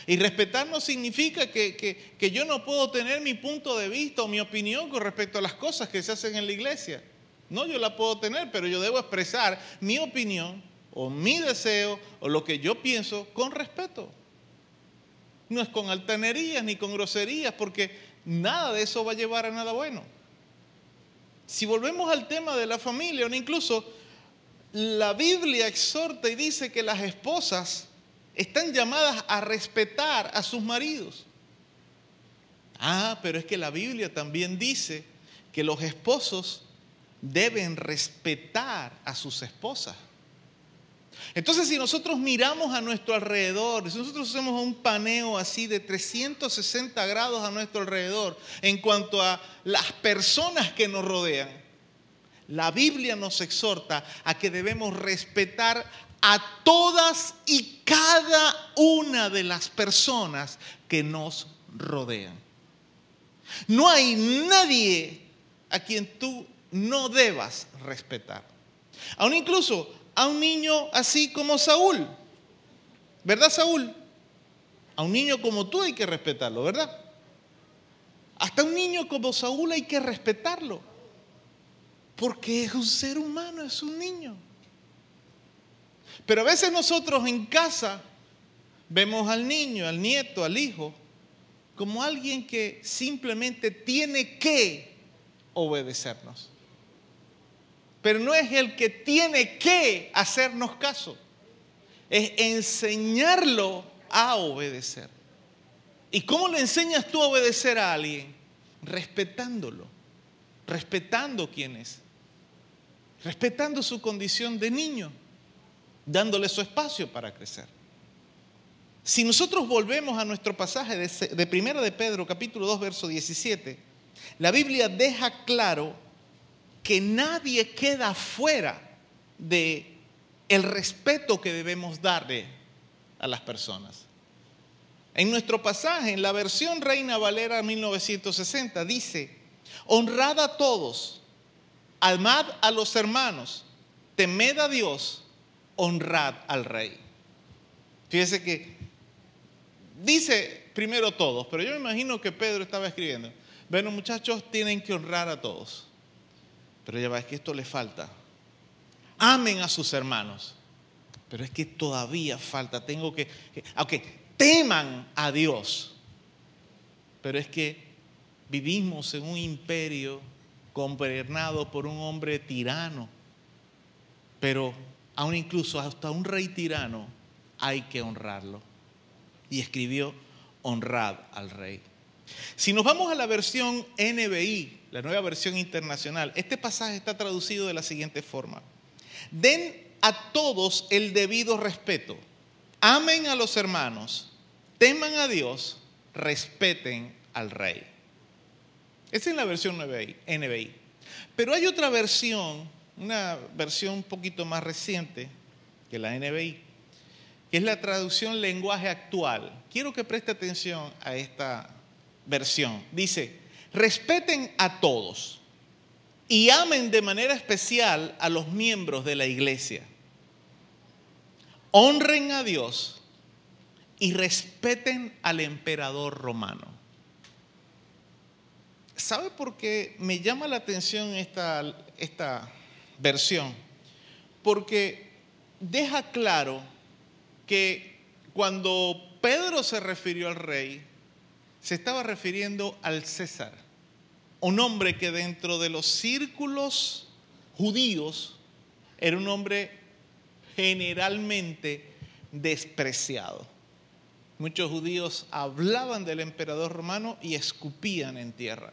Y respetar no significa que, que, yo no puedo tener mi punto de vista o mi opinión con respecto a las cosas que se hacen en la iglesia. No, yo la puedo tener, pero yo debo expresar mi opinión o mi deseo o lo que yo pienso con respeto. No es con altanerías ni con groserías, porque nada de eso va a llevar a nada bueno. Si volvemos al tema de la familia, o incluso la Biblia exhorta y dice que las esposas están llamadas a respetar a sus maridos. Ah, pero es que la Biblia también dice que los esposos deben respetar a sus esposas. Entonces, si nosotros miramos a nuestro alrededor, si nosotros hacemos un paneo así de 360 grados a nuestro alrededor en cuanto a las personas que nos rodean, la Biblia nos exhorta a que debemos respetar a todas y cada una de las personas que nos rodean. No hay nadie a quien tú no debas respetar. Aún incluso a un niño así como Saúl. ¿Verdad, Saúl? A un niño como tú hay que respetarlo, ¿verdad? Hasta un niño como Saúl hay que respetarlo. Porque es un ser humano, es un niño. Pero a veces nosotros en casa vemos al niño, al nieto, al hijo, como alguien que simplemente tiene que obedecernos pero no es el que tiene que hacernos caso, es enseñarlo a obedecer. ¿Y cómo le enseñas tú a obedecer a alguien? Respetándolo, respetando quién es, respetando su condición de niño, dándole su espacio para crecer. Si nosotros volvemos a nuestro pasaje de, se- de Primera de Pedro, capítulo 2, verso 17, la Biblia deja claro que nadie queda fuera de el respeto que debemos darle a las personas. En nuestro pasaje, en la versión Reina Valera 1960, dice, honrad a todos, amad a los hermanos, temed a Dios, honrad al rey. Fíjese que dice primero todos, pero yo me imagino que Pedro estaba escribiendo, bueno muchachos, tienen que honrar a todos, pero ya va, es que esto le falta. Amen a sus hermanos, pero es que todavía falta, tengo que, que ok, teman a Dios, pero es que vivimos en un imperio gobernado por un hombre tirano, pero aún incluso hasta un rey tirano hay que honrarlo. Y escribió, honrad al rey. Si nos vamos a la versión NBI, la nueva versión internacional, este pasaje está traducido de la siguiente forma. Den a todos el debido respeto. Amen a los hermanos, teman a Dios, respeten al rey. Esa es la versión NBI. Pero hay otra versión, una versión un poquito más reciente que la NBI, que es la traducción lenguaje actual. Quiero que preste atención a esta versión. Dice, respeten a todos y amen de manera especial a los miembros de la iglesia. Honren a Dios y respeten al emperador romano. ¿Sabe por qué me llama la atención esta, esta versión? Porque deja claro que cuando Pedro se refirió al rey, se estaba refiriendo al César, un hombre que dentro de los círculos judíos era un hombre generalmente despreciado. Muchos judíos hablaban del emperador romano y escupían en tierra,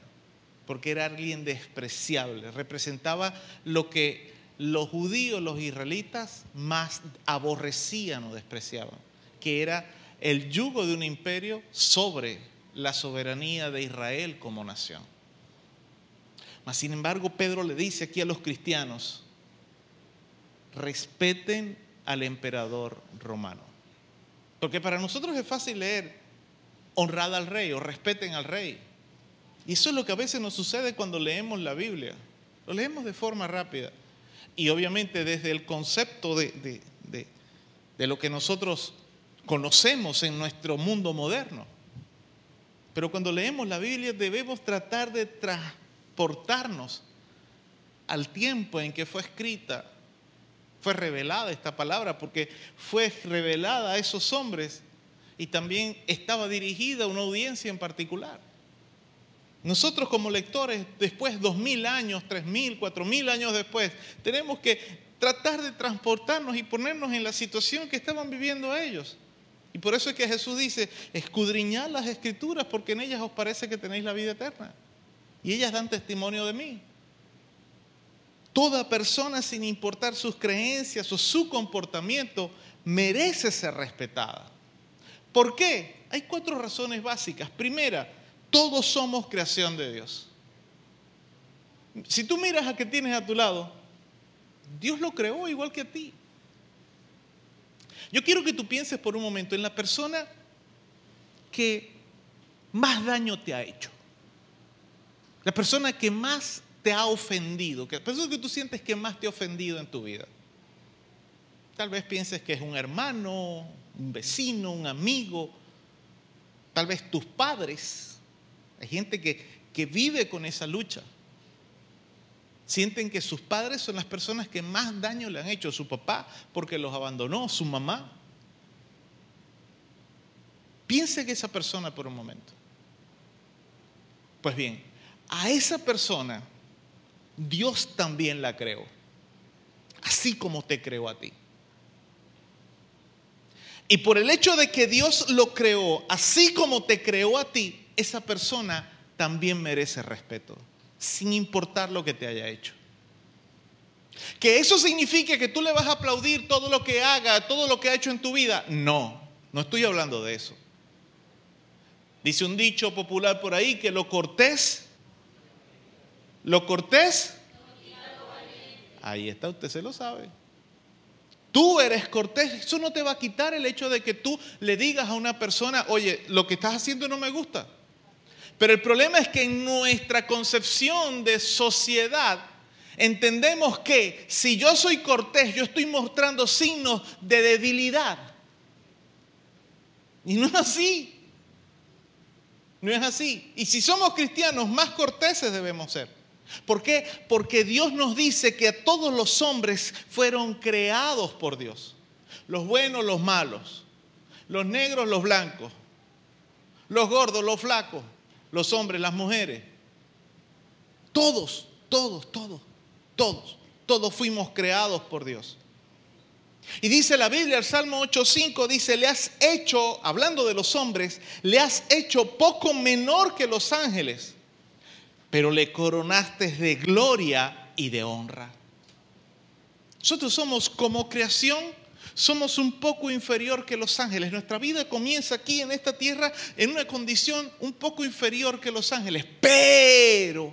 porque era alguien despreciable, representaba lo que los judíos, los israelitas, más aborrecían o despreciaban, que era el yugo de un imperio sobre la soberanía de Israel como nación. Mas, sin embargo, Pedro le dice aquí a los cristianos, respeten al emperador romano. Porque para nosotros es fácil leer, honrad al rey o respeten al rey. Y eso es lo que a veces nos sucede cuando leemos la Biblia. Lo leemos de forma rápida. Y obviamente desde el concepto de, de, de, de lo que nosotros conocemos en nuestro mundo moderno. Pero cuando leemos la Biblia debemos tratar de transportarnos al tiempo en que fue escrita, fue revelada esta palabra, porque fue revelada a esos hombres y también estaba dirigida a una audiencia en particular. Nosotros como lectores, después dos mil años, tres mil, cuatro mil años después, tenemos que tratar de transportarnos y ponernos en la situación que estaban viviendo ellos. Y por eso es que Jesús dice, escudriñad las escrituras porque en ellas os parece que tenéis la vida eterna. Y ellas dan testimonio de mí. Toda persona, sin importar sus creencias o su comportamiento, merece ser respetada. ¿Por qué? Hay cuatro razones básicas. Primera, todos somos creación de Dios. Si tú miras a que tienes a tu lado, Dios lo creó igual que a ti. Yo quiero que tú pienses por un momento en la persona que más daño te ha hecho. La persona que más te ha ofendido, la persona que tú sientes que más te ha ofendido en tu vida. Tal vez pienses que es un hermano, un vecino, un amigo, tal vez tus padres. Hay gente que, que vive con esa lucha. Sienten que sus padres son las personas que más daño le han hecho. Su papá porque los abandonó, su mamá. Piense que esa persona por un momento. Pues bien, a esa persona Dios también la creó. Así como te creó a ti. Y por el hecho de que Dios lo creó, así como te creó a ti, esa persona también merece respeto, sin importar lo que te haya hecho. Que eso signifique que tú le vas a aplaudir todo lo que haga, todo lo que ha hecho en tu vida. No, no estoy hablando de eso. Dice un dicho popular por ahí que lo cortés, lo cortés, ahí está, usted se lo sabe. Tú eres cortés, eso no te va a quitar el hecho de que tú le digas a una persona, oye, lo que estás haciendo no me gusta. Pero el problema es que en nuestra concepción de sociedad entendemos que si yo soy cortés, yo estoy mostrando signos de debilidad. Y no es así. No es así. Y si somos cristianos, más corteses debemos ser. ¿Por qué? Porque Dios nos dice que todos los hombres fueron creados por Dios. Los buenos, los malos. Los negros, los blancos. Los gordos, los flacos. Los hombres, las mujeres. Todos, todos, todos, todos. Todos fuimos creados por Dios. Y dice la Biblia, el Salmo 8.5 dice, le has hecho, hablando de los hombres, le has hecho poco menor que los ángeles, pero le coronaste de gloria y de honra. Nosotros somos como creación, somos un poco inferior que los ángeles. Nuestra vida comienza aquí en esta tierra en una condición un poco inferior que los ángeles, pero,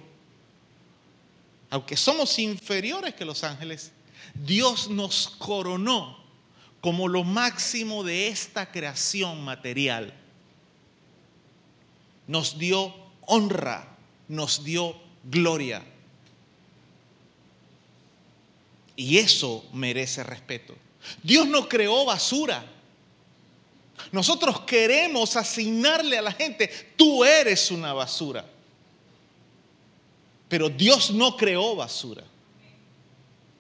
aunque somos inferiores que los ángeles, Dios nos coronó como lo máximo de esta creación material. Nos dio honra, nos dio gloria. Y eso merece respeto. Dios no creó basura. Nosotros queremos asignarle a la gente, tú eres una basura. Pero Dios no creó basura.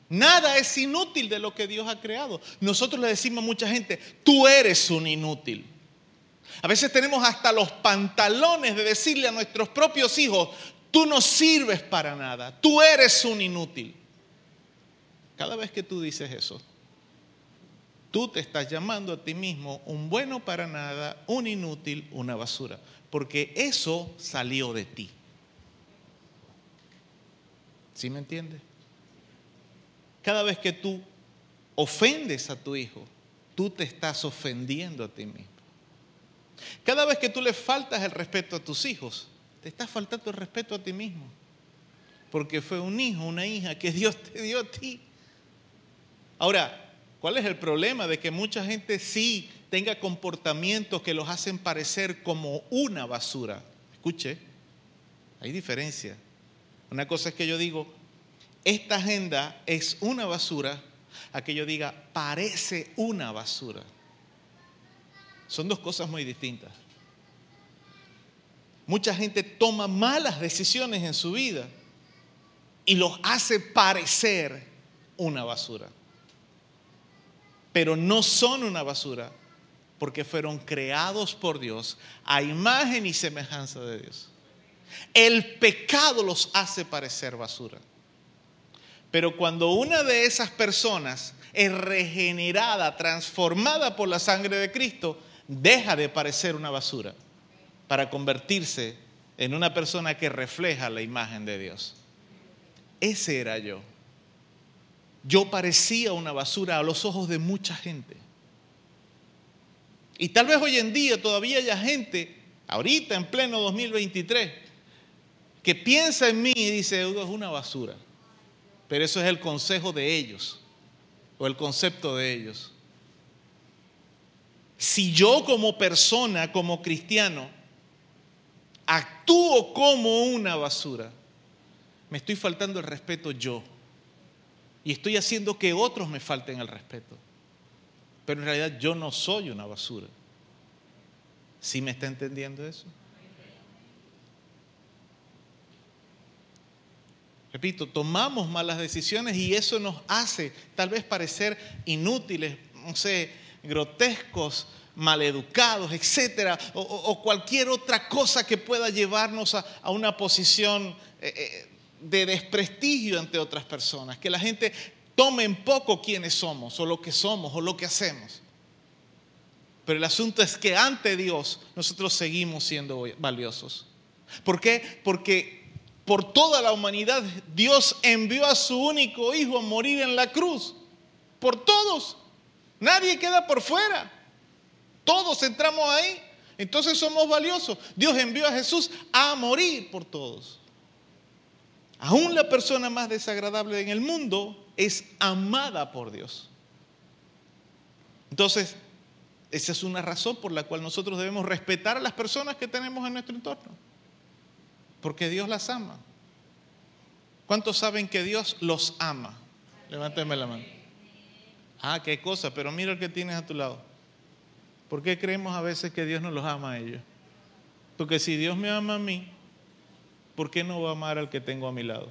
Nada es inútil de lo que Dios ha creado. Nosotros le decimos a mucha gente, tú eres un inútil. A veces tenemos hasta los pantalones de decirle a nuestros propios hijos, tú no sirves para nada, tú eres un inútil. Cada vez que tú dices eso, tú te estás llamando a ti mismo un bueno para nada, un inútil, una basura, porque eso salió de ti. ¿Sí me entiendes? Cada vez que tú ofendes a tu hijo, tú te estás ofendiendo a ti mismo. Cada vez que tú le faltas el respeto a tus hijos, te estás faltando el respeto a ti mismo. Porque fue un hijo, una hija que <laughs> Dios te dio a ti. Ahora, ¿cuál es el problema de que mucha gente sí tenga comportamientos que los hacen parecer como una basura? Escuche, hay diferencia. Una cosa es que yo digo, esta agenda es una basura, a que yo diga, parece una basura. Son dos cosas muy distintas. Mucha gente toma malas decisiones en su vida y los hace parecer una basura. Pero no son una basura porque fueron creados por Dios a imagen y semejanza de Dios. El pecado los hace parecer basura. Pero cuando una de esas personas es regenerada, transformada por la sangre de Cristo, deja de parecer una basura para convertirse en una persona que refleja la imagen de Dios. Ese era yo. Yo parecía una basura a los ojos de mucha gente. Y tal vez hoy en día todavía haya gente, ahorita en pleno 2023, que piensa en mí y dice, es una basura. Pero eso es el consejo de ellos o el concepto de ellos. Si yo como persona, como cristiano, actúo como una basura, me estoy faltando el respeto yo. Y estoy haciendo que otros me falten el respeto. Pero en realidad yo no soy una basura. ¿Sí me está entendiendo eso? Repito, tomamos malas decisiones y eso nos hace tal vez parecer inútiles, no sé, grotescos, maleducados, etcétera, o, o, cualquier otra cosa que pueda llevarnos a, a una posición eh, eh, de desprestigio ante otras personas, que la gente tome en poco quiénes somos, o lo que somos, o lo que hacemos. Pero el asunto es que ante Dios nosotros seguimos siendo valiosos. ¿Por qué? Porque por toda la humanidad, Dios envió a su único hijo a morir en la cruz. Por todos. Nadie queda por fuera. Todos entramos ahí. Entonces somos valiosos. Dios envió a Jesús a morir por todos. Aún la persona más desagradable en el mundo es amada por Dios. Entonces, esa es una razón por la cual nosotros debemos respetar a las personas que tenemos en nuestro entorno. Porque Dios las ama. ¿Cuántos saben que Dios los ama? Levánteme la mano. Ah, qué cosa, pero mira el que tienes a tu lado. ¿Por qué creemos a veces que Dios no los ama a ellos? Porque si Dios me ama a mí, ¿por qué no va a amar al que tengo a mi lado?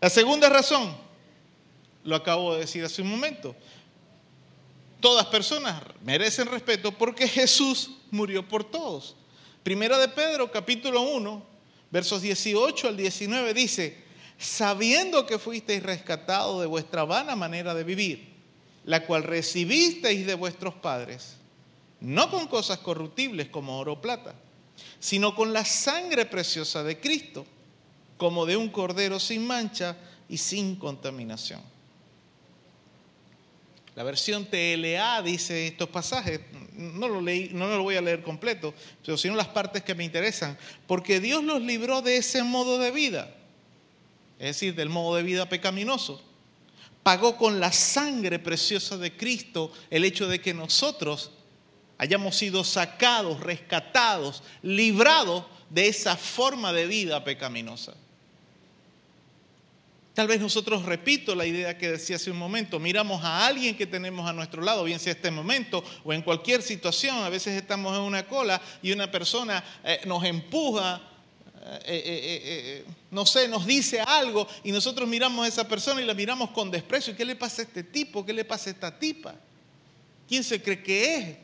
La segunda razón, lo acabo de decir hace un momento, todas personas merecen respeto porque Jesús murió por todos. Primera de Pedro, capítulo 1, versos 18 al 19 dice, sabiendo que fuisteis rescatados de vuestra vana manera de vivir, la cual recibisteis de vuestros padres, no con cosas corruptibles como oro o plata, sino con la sangre preciosa de Cristo, como de un cordero sin mancha y sin contaminación. La versión TLA dice estos pasajes, no lo, leí, no lo voy a leer completo, pero sino las partes que me interesan, porque Dios los libró de ese modo de vida, es decir, del modo de vida pecaminoso. Pagó con la sangre preciosa de Cristo el hecho de que nosotros hayamos sido sacados, rescatados, librados de esa forma de vida pecaminosa. Tal vez nosotros, repito la idea que decía hace un momento, miramos a alguien que tenemos a nuestro lado, bien sea este momento o en cualquier situación, a veces estamos en una cola y una persona eh, nos empuja, eh, eh, no sé, nos dice algo y nosotros miramos a esa persona y la miramos con desprecio. ¿Qué le pasa a este tipo? ¿Qué le pasa a esta tipa? ¿Quién se cree que es?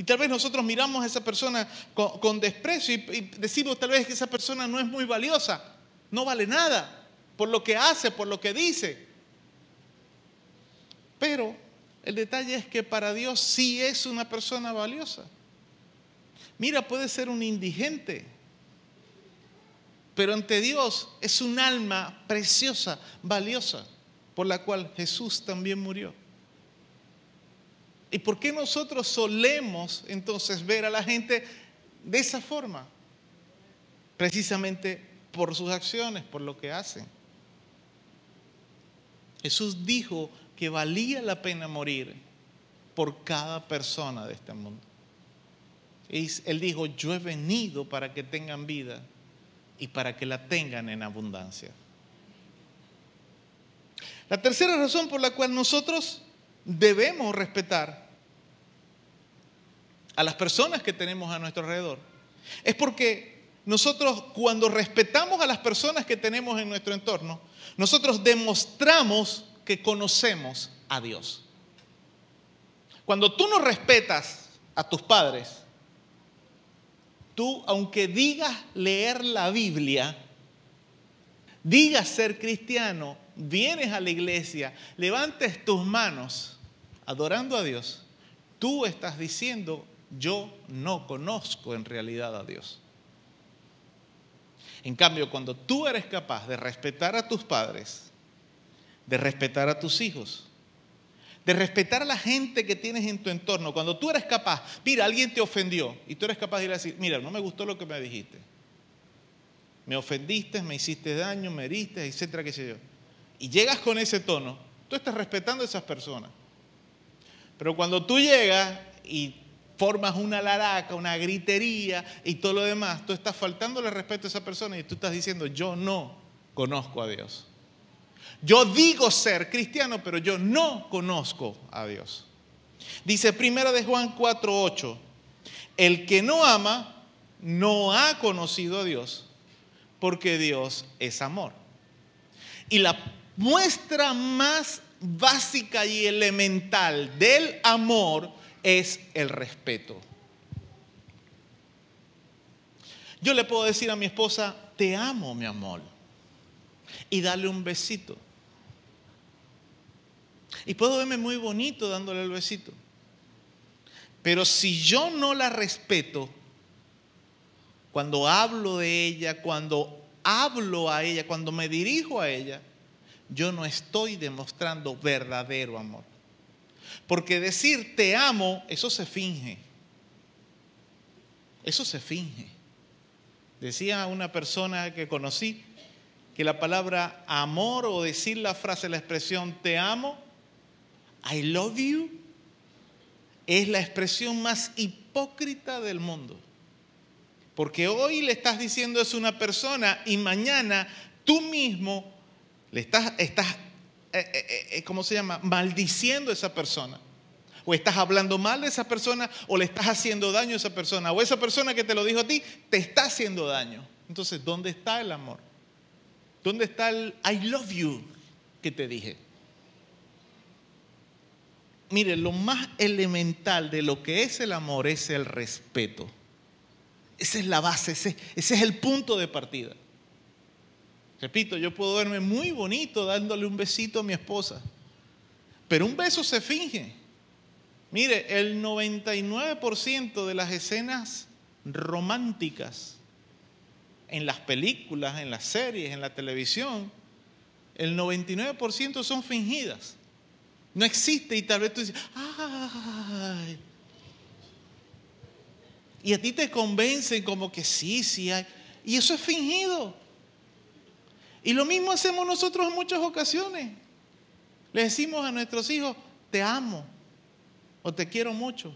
Y tal vez nosotros miramos a esa persona con, desprecio y, y decimos tal vez que esa persona no es muy valiosa, no vale nada por lo que hace, por lo que dice. Pero el detalle es que para Dios sí es una persona valiosa. Mira, puede ser un indigente, pero ante Dios es un alma preciosa, valiosa, por la cual Jesús también murió. ¿Y por qué nosotros solemos entonces ver a la gente de esa forma? Precisamente por sus acciones, por lo que hacen. Jesús dijo que valía la pena morir por cada persona de este mundo. Y él dijo, yo he venido para que tengan vida y para que la tengan en abundancia. La tercera razón por la cual nosotros debemos respetar a las personas que tenemos a nuestro alrededor es porque nosotros cuando respetamos a las personas que tenemos en nuestro entorno, nosotros demostramos que conocemos a Dios. Cuando tú no respetas a tus padres, tú, aunque digas leer la Biblia, digas ser cristiano, vienes a la iglesia, levantes tus manos adorando a Dios, tú estás diciendo, yo no conozco en realidad a Dios. En cambio, cuando tú eres capaz de respetar a tus padres, de respetar a tus hijos, de respetar a la gente que tienes en tu entorno, cuando tú eres capaz, mira, alguien te ofendió y tú eres capaz de ir a decir, mira, no me gustó lo que me dijiste. Me ofendiste, me hiciste daño, me heriste, etcétera, qué sé yo. Y llegas con ese tono, tú estás respetando a esas personas. Pero cuando tú llegas y formas una laraca, una gritería y todo lo demás, tú estás faltándole respeto a esa persona y tú estás diciendo, yo no conozco a Dios. Yo digo ser cristiano, pero yo no conozco a Dios. Dice primera de Juan 4:8, el que no ama no ha conocido a Dios, porque Dios es amor. Y la muestra más básica y elemental del amor es el respeto. Yo le puedo decir a mi esposa, te amo, mi amor, y darle un besito. Y puedo verme muy bonito dándole el besito. Pero si yo no la respeto, cuando hablo de ella, cuando hablo a ella, cuando me dirijo a ella, yo no estoy demostrando verdadero amor. Porque decir te amo, eso se finge. Eso se finge. Decía una persona que conocí que la palabra amor o decir la frase, la expresión te amo, I love you, es la expresión más hipócrita del mundo. Porque hoy le estás diciendo es una persona y mañana tú mismo le estás, estás eh, eh, eh, ¿cómo se llama? Maldiciendo a esa persona. O estás hablando mal de esa persona o le estás haciendo daño a esa persona. O esa persona que te lo dijo a ti te está haciendo daño. Entonces, ¿dónde está el amor? ¿Dónde está el I love you que te dije? Mire, lo más elemental de lo que es el amor es el respeto. Esa es la base, ese, ese es el punto de partida. Repito, yo puedo verme muy bonito dándole un besito a mi esposa, pero un beso se finge. Mire, el 99% de las escenas románticas en las películas, en las series, en la televisión, el 99% son fingidas. No existe y tal vez tú dices, ¡ay! Y a ti te convencen como que sí, sí hay. Y eso es fingido. Y lo mismo hacemos nosotros en muchas ocasiones. Le decimos a nuestros hijos, te amo, o te quiero mucho,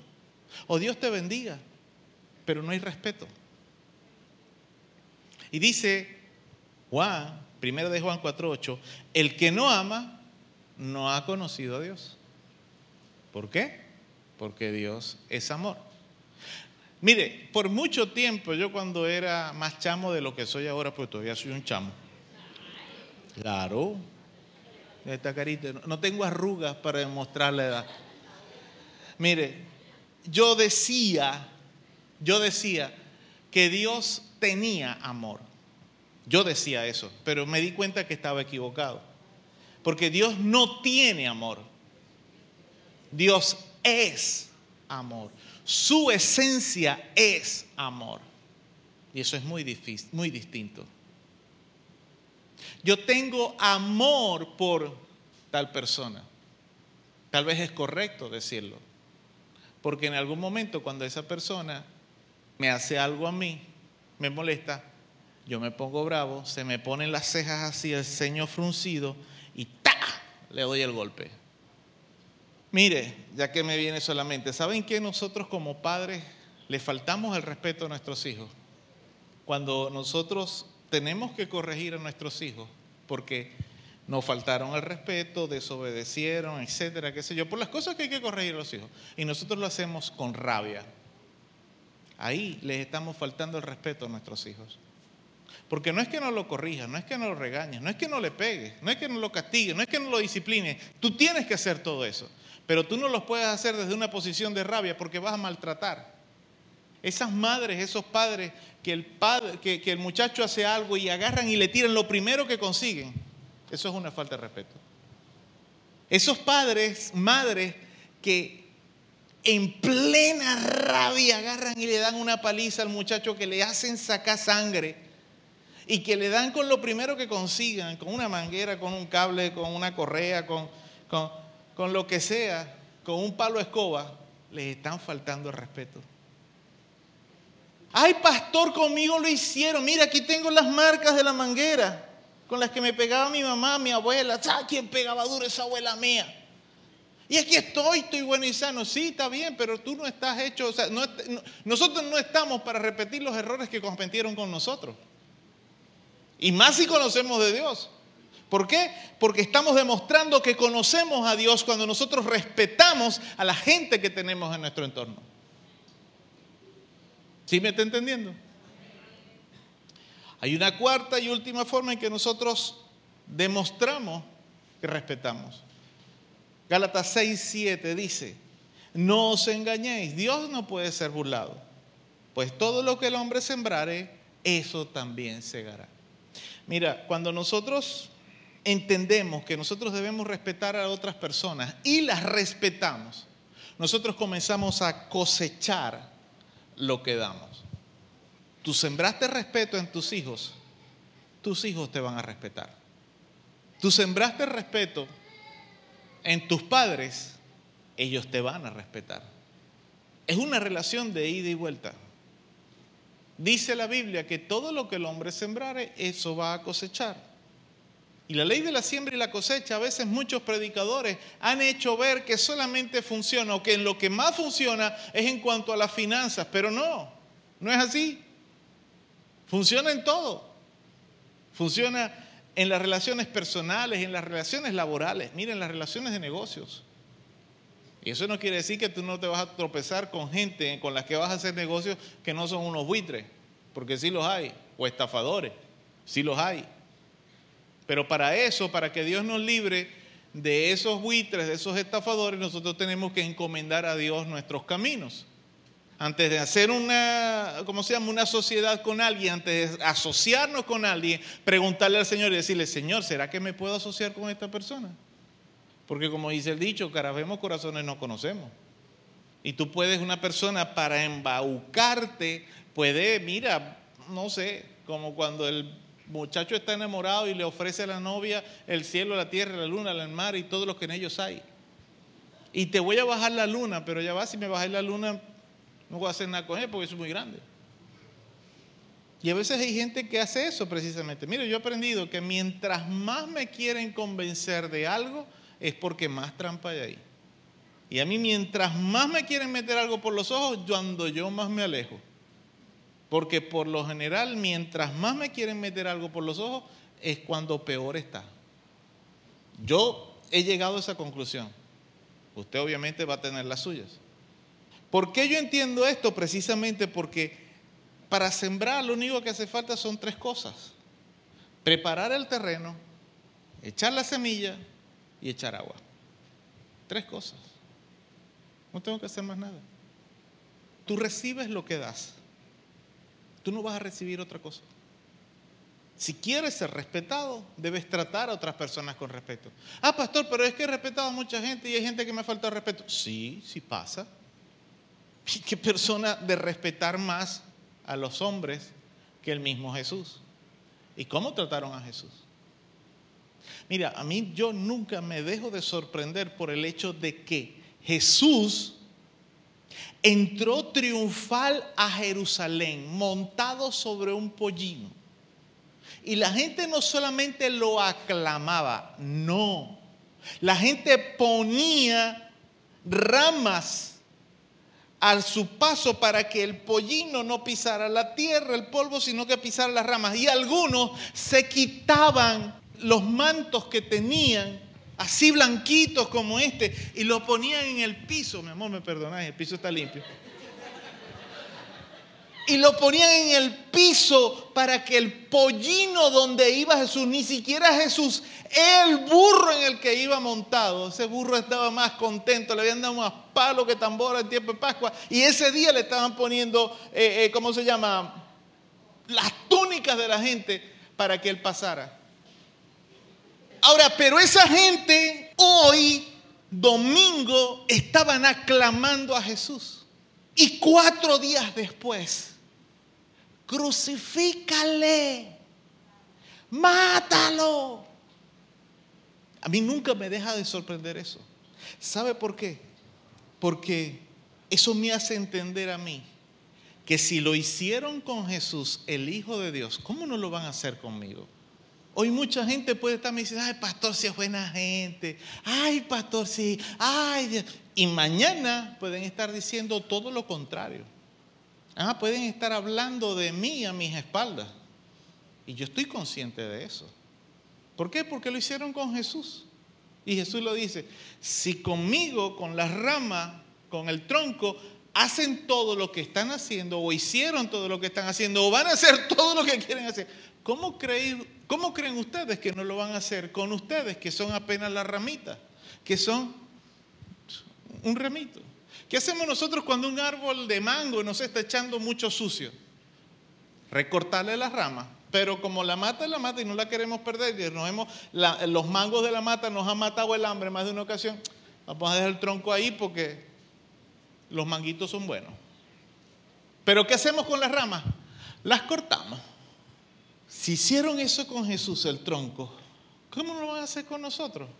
o Dios te bendiga, pero no hay respeto. Y dice Juan, primero de Juan 4:8, el que no ama no ha conocido a Dios. ¿Por qué? Porque Dios es amor. Mire, por mucho tiempo, yo cuando era más chamo de lo que soy ahora, pues todavía soy un chamo. Claro. Esta carita, no tengo arrugas para demostrar la edad. Mire, yo decía, yo decía que Dios tenía amor. Yo decía eso, pero me di cuenta que estaba equivocado. Porque Dios no tiene amor. Dios es amor. Su esencia es amor. Y eso es muy difícil, muy distinto. Yo tengo amor por tal persona. Tal vez es correcto decirlo. Porque en algún momento cuando esa persona me hace algo a mí, me molesta, yo me pongo bravo, se me ponen las cejas así, el ceño fruncido y ¡ta! le doy el golpe. Mire, ya que me viene solamente, ¿saben que nosotros como padres le faltamos el respeto a nuestros hijos? Cuando nosotros tenemos que corregir a nuestros hijos porque nos faltaron el respeto, desobedecieron, etcétera, qué sé yo, por las cosas que hay que corregir a los hijos. Y nosotros lo hacemos con rabia. Ahí les estamos faltando el respeto a nuestros hijos. Porque no es que no lo corrijas, no es que no lo regañes, no es que no le pegues, no es que no lo castigues, no es que no lo disciplines. Tú tienes que hacer todo eso. Pero tú no los puedes hacer desde una posición de rabia porque vas a maltratar. Esas madres, esos padres, que el, padre, que, que el muchacho hace algo y agarran y le tiran lo primero que consiguen, eso es una falta de respeto. Esos padres, madres, que en plena rabia agarran y le dan una paliza al muchacho que le hacen sacar sangre y que le dan con lo primero que consigan, con una manguera, con un cable, con una correa, con, con, con lo que sea, con un palo escoba, les están faltando el respeto. Ay, pastor, conmigo lo hicieron. Mira, aquí tengo las marcas de la manguera con las que me pegaba mi mamá, mi abuela. ¿Sabes quién pegaba duro esa abuela mía? Y aquí estoy, estoy bueno y sano. Sí, está bien, pero tú no estás hecho. O sea, no, no, nosotros no estamos para repetir los errores que cometieron con nosotros. Y más si conocemos de Dios. ¿Por qué? Porque estamos demostrando que conocemos a Dios cuando nosotros respetamos a la gente que tenemos en nuestro entorno. ¿Sí me está entendiendo? Hay una cuarta y última forma en que nosotros demostramos que respetamos. Gálatas 6, 7 dice, no os engañéis, Dios no puede ser burlado, pues todo lo que el hombre sembrare, eso también segará. Mira, cuando nosotros entendemos que nosotros debemos respetar a otras personas y las respetamos, nosotros comenzamos a cosechar lo que damos. Tú sembraste respeto en tus hijos, tus hijos te van a respetar. tú sembraste respeto en tus padres, ellos te van a respetar. Es una relación de ida y vuelta. Dice la Biblia que todo lo que el hombre sembrare, eso va a cosechar. Y la ley de la siembra y la cosecha, a veces muchos predicadores han hecho ver que solamente funciona o que en lo que más funciona es en cuanto a las finanzas, pero no, no es así. Funciona en todo. Funciona en las relaciones personales, en las relaciones laborales, miren, las relaciones de negocios. Y eso no quiere decir que tú no te vas a tropezar con gente con la que vas a hacer negocios que no son unos buitres, porque sí los hay, o estafadores, sí los hay. Pero para eso, para que Dios nos libre de esos buitres, de esos estafadores, nosotros tenemos que encomendar a Dios nuestros caminos. Antes de hacer una, ¿cómo se llama? Una sociedad con alguien, antes de asociarnos con alguien, preguntarle al Señor y decirle, Señor, ¿será que me puedo asociar con esta persona? Porque como dice el dicho, caras vemos, corazones no conocemos. Y tú puedes, una persona para embaucarte, puede, mira, no sé, como cuando el muchacho está enamorado y le ofrece a la novia el cielo, la tierra, la luna, el mar y todo lo que en ellos hay. Y te voy a bajar la luna, pero ya va, si me bajas la luna, no voy a hacer nada con él porque es muy grande. Y a veces hay gente que hace eso precisamente. Mire, yo he aprendido que mientras más me quieren convencer de algo, es porque más trampa hay ahí. Y a mí mientras más me quieren meter algo por los ojos, cuando yo más me alejo. Porque por lo general, mientras más me quieren meter algo por los ojos, es cuando peor está. Yo he llegado a esa conclusión. Usted obviamente va a tener las suyas. ¿Por qué yo entiendo esto? Precisamente porque para sembrar lo único que hace falta son tres cosas. Preparar el terreno, echar la semilla y echar agua. Tres cosas. No tengo que hacer más nada. Tú recibes lo que das. Tú no vas a recibir otra cosa. Si quieres ser respetado, debes tratar a otras personas con respeto. Ah, pastor, pero es que he respetado a mucha gente y hay gente que me ha faltado respeto. Sí, sí pasa. <laughs> ¿Y qué persona de respetar más a los hombres que el mismo Jesús? ¿Y cómo trataron a Jesús? Mira, a mí yo nunca me dejo de sorprender por el hecho de que Jesús entró triunfal a Jerusalén montado sobre un pollino. Y la gente no solamente lo aclamaba, no. La gente ponía ramas a su paso para que el pollino no pisara la tierra, el polvo, sino que pisara las ramas. Y algunos se quitaban los mantos que tenían, así blanquitos como este, y lo ponían en el piso. Mi amor, me perdonáis, el piso está limpio. Y lo ponían en el piso para que el pollino donde iba Jesús, ni siquiera Jesús, el burro en el que iba montado, ese burro estaba más contento, le habían dado más palo que tambora en tiempo de Pascua, y ese día le estaban poniendo, eh, eh, ¿cómo se llama? Las túnicas de la gente para que él pasara. Ahora, pero esa gente hoy, domingo, estaban aclamando a Jesús. Y cuatro días después, crucifícale, mátalo. A mí nunca me deja de sorprender eso. ¿Sabe por qué? Porque eso me hace entender a mí que si lo hicieron con Jesús, el Hijo de Dios, ¿cómo no lo van a hacer conmigo? Hoy mucha gente puede estar me diciendo, ay, pastor, si es buena gente. Ay, pastor, sí. Ay. Y mañana pueden estar diciendo todo lo contrario. Ah, pueden estar hablando de mí a mis espaldas. Y yo estoy consciente de eso. ¿Por qué? Porque lo hicieron con Jesús. Y Jesús lo dice, si conmigo, con las ramas, con el tronco, hacen todo lo que están haciendo, o hicieron todo lo que están haciendo, o van a hacer <laughs> todo lo que quieren hacer, ¿cómo creen, ustedes que no lo van a hacer con ustedes, que son apenas la ramita, que son un remito? ¿Qué hacemos nosotros cuando un árbol de mango nos está echando mucho sucio? Recortarle las ramas. Pero como la mata es la mata y no la queremos perder, y nos hemos, los mangos de la mata nos han matado el hambre más de una ocasión, vamos a dejar el tronco ahí porque los manguitos son buenos. Pero ¿qué hacemos con las ramas? Las cortamos. Si hicieron eso con Jesús, el tronco, ¿cómo lo van a hacer con nosotros?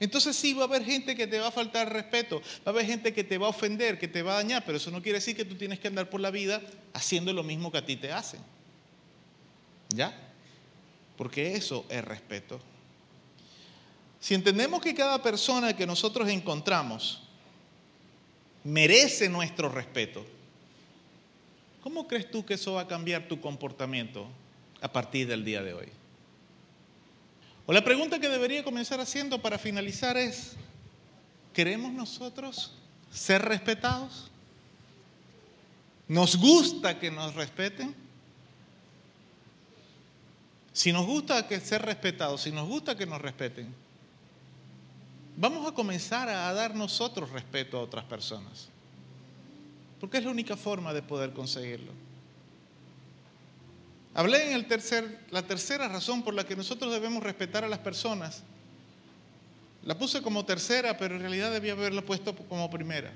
Entonces sí va a haber gente que te va a faltar respeto, va a haber gente que te va a ofender, que te va a dañar, pero eso no quiere decir que tú tienes que andar por la vida haciendo lo mismo que a ti te hacen. ¿Ya? Porque eso es respeto. Si entendemos que cada persona que nosotros encontramos merece nuestro respeto, ¿cómo crees tú que eso va a cambiar tu comportamiento a partir del día de hoy? O la pregunta que debería comenzar haciendo para finalizar es, ¿queremos nosotros ser respetados? ¿Nos gusta que nos respeten? Si nos gusta que ser respetados, si nos gusta que nos respeten, vamos a comenzar a dar nosotros respeto a otras personas. Porque es la única forma de poder conseguirlo. Hablé en el tercer, la tercera razón por la que nosotros debemos respetar a las personas. La puse como tercera, pero en realidad debía haberla puesto como primera.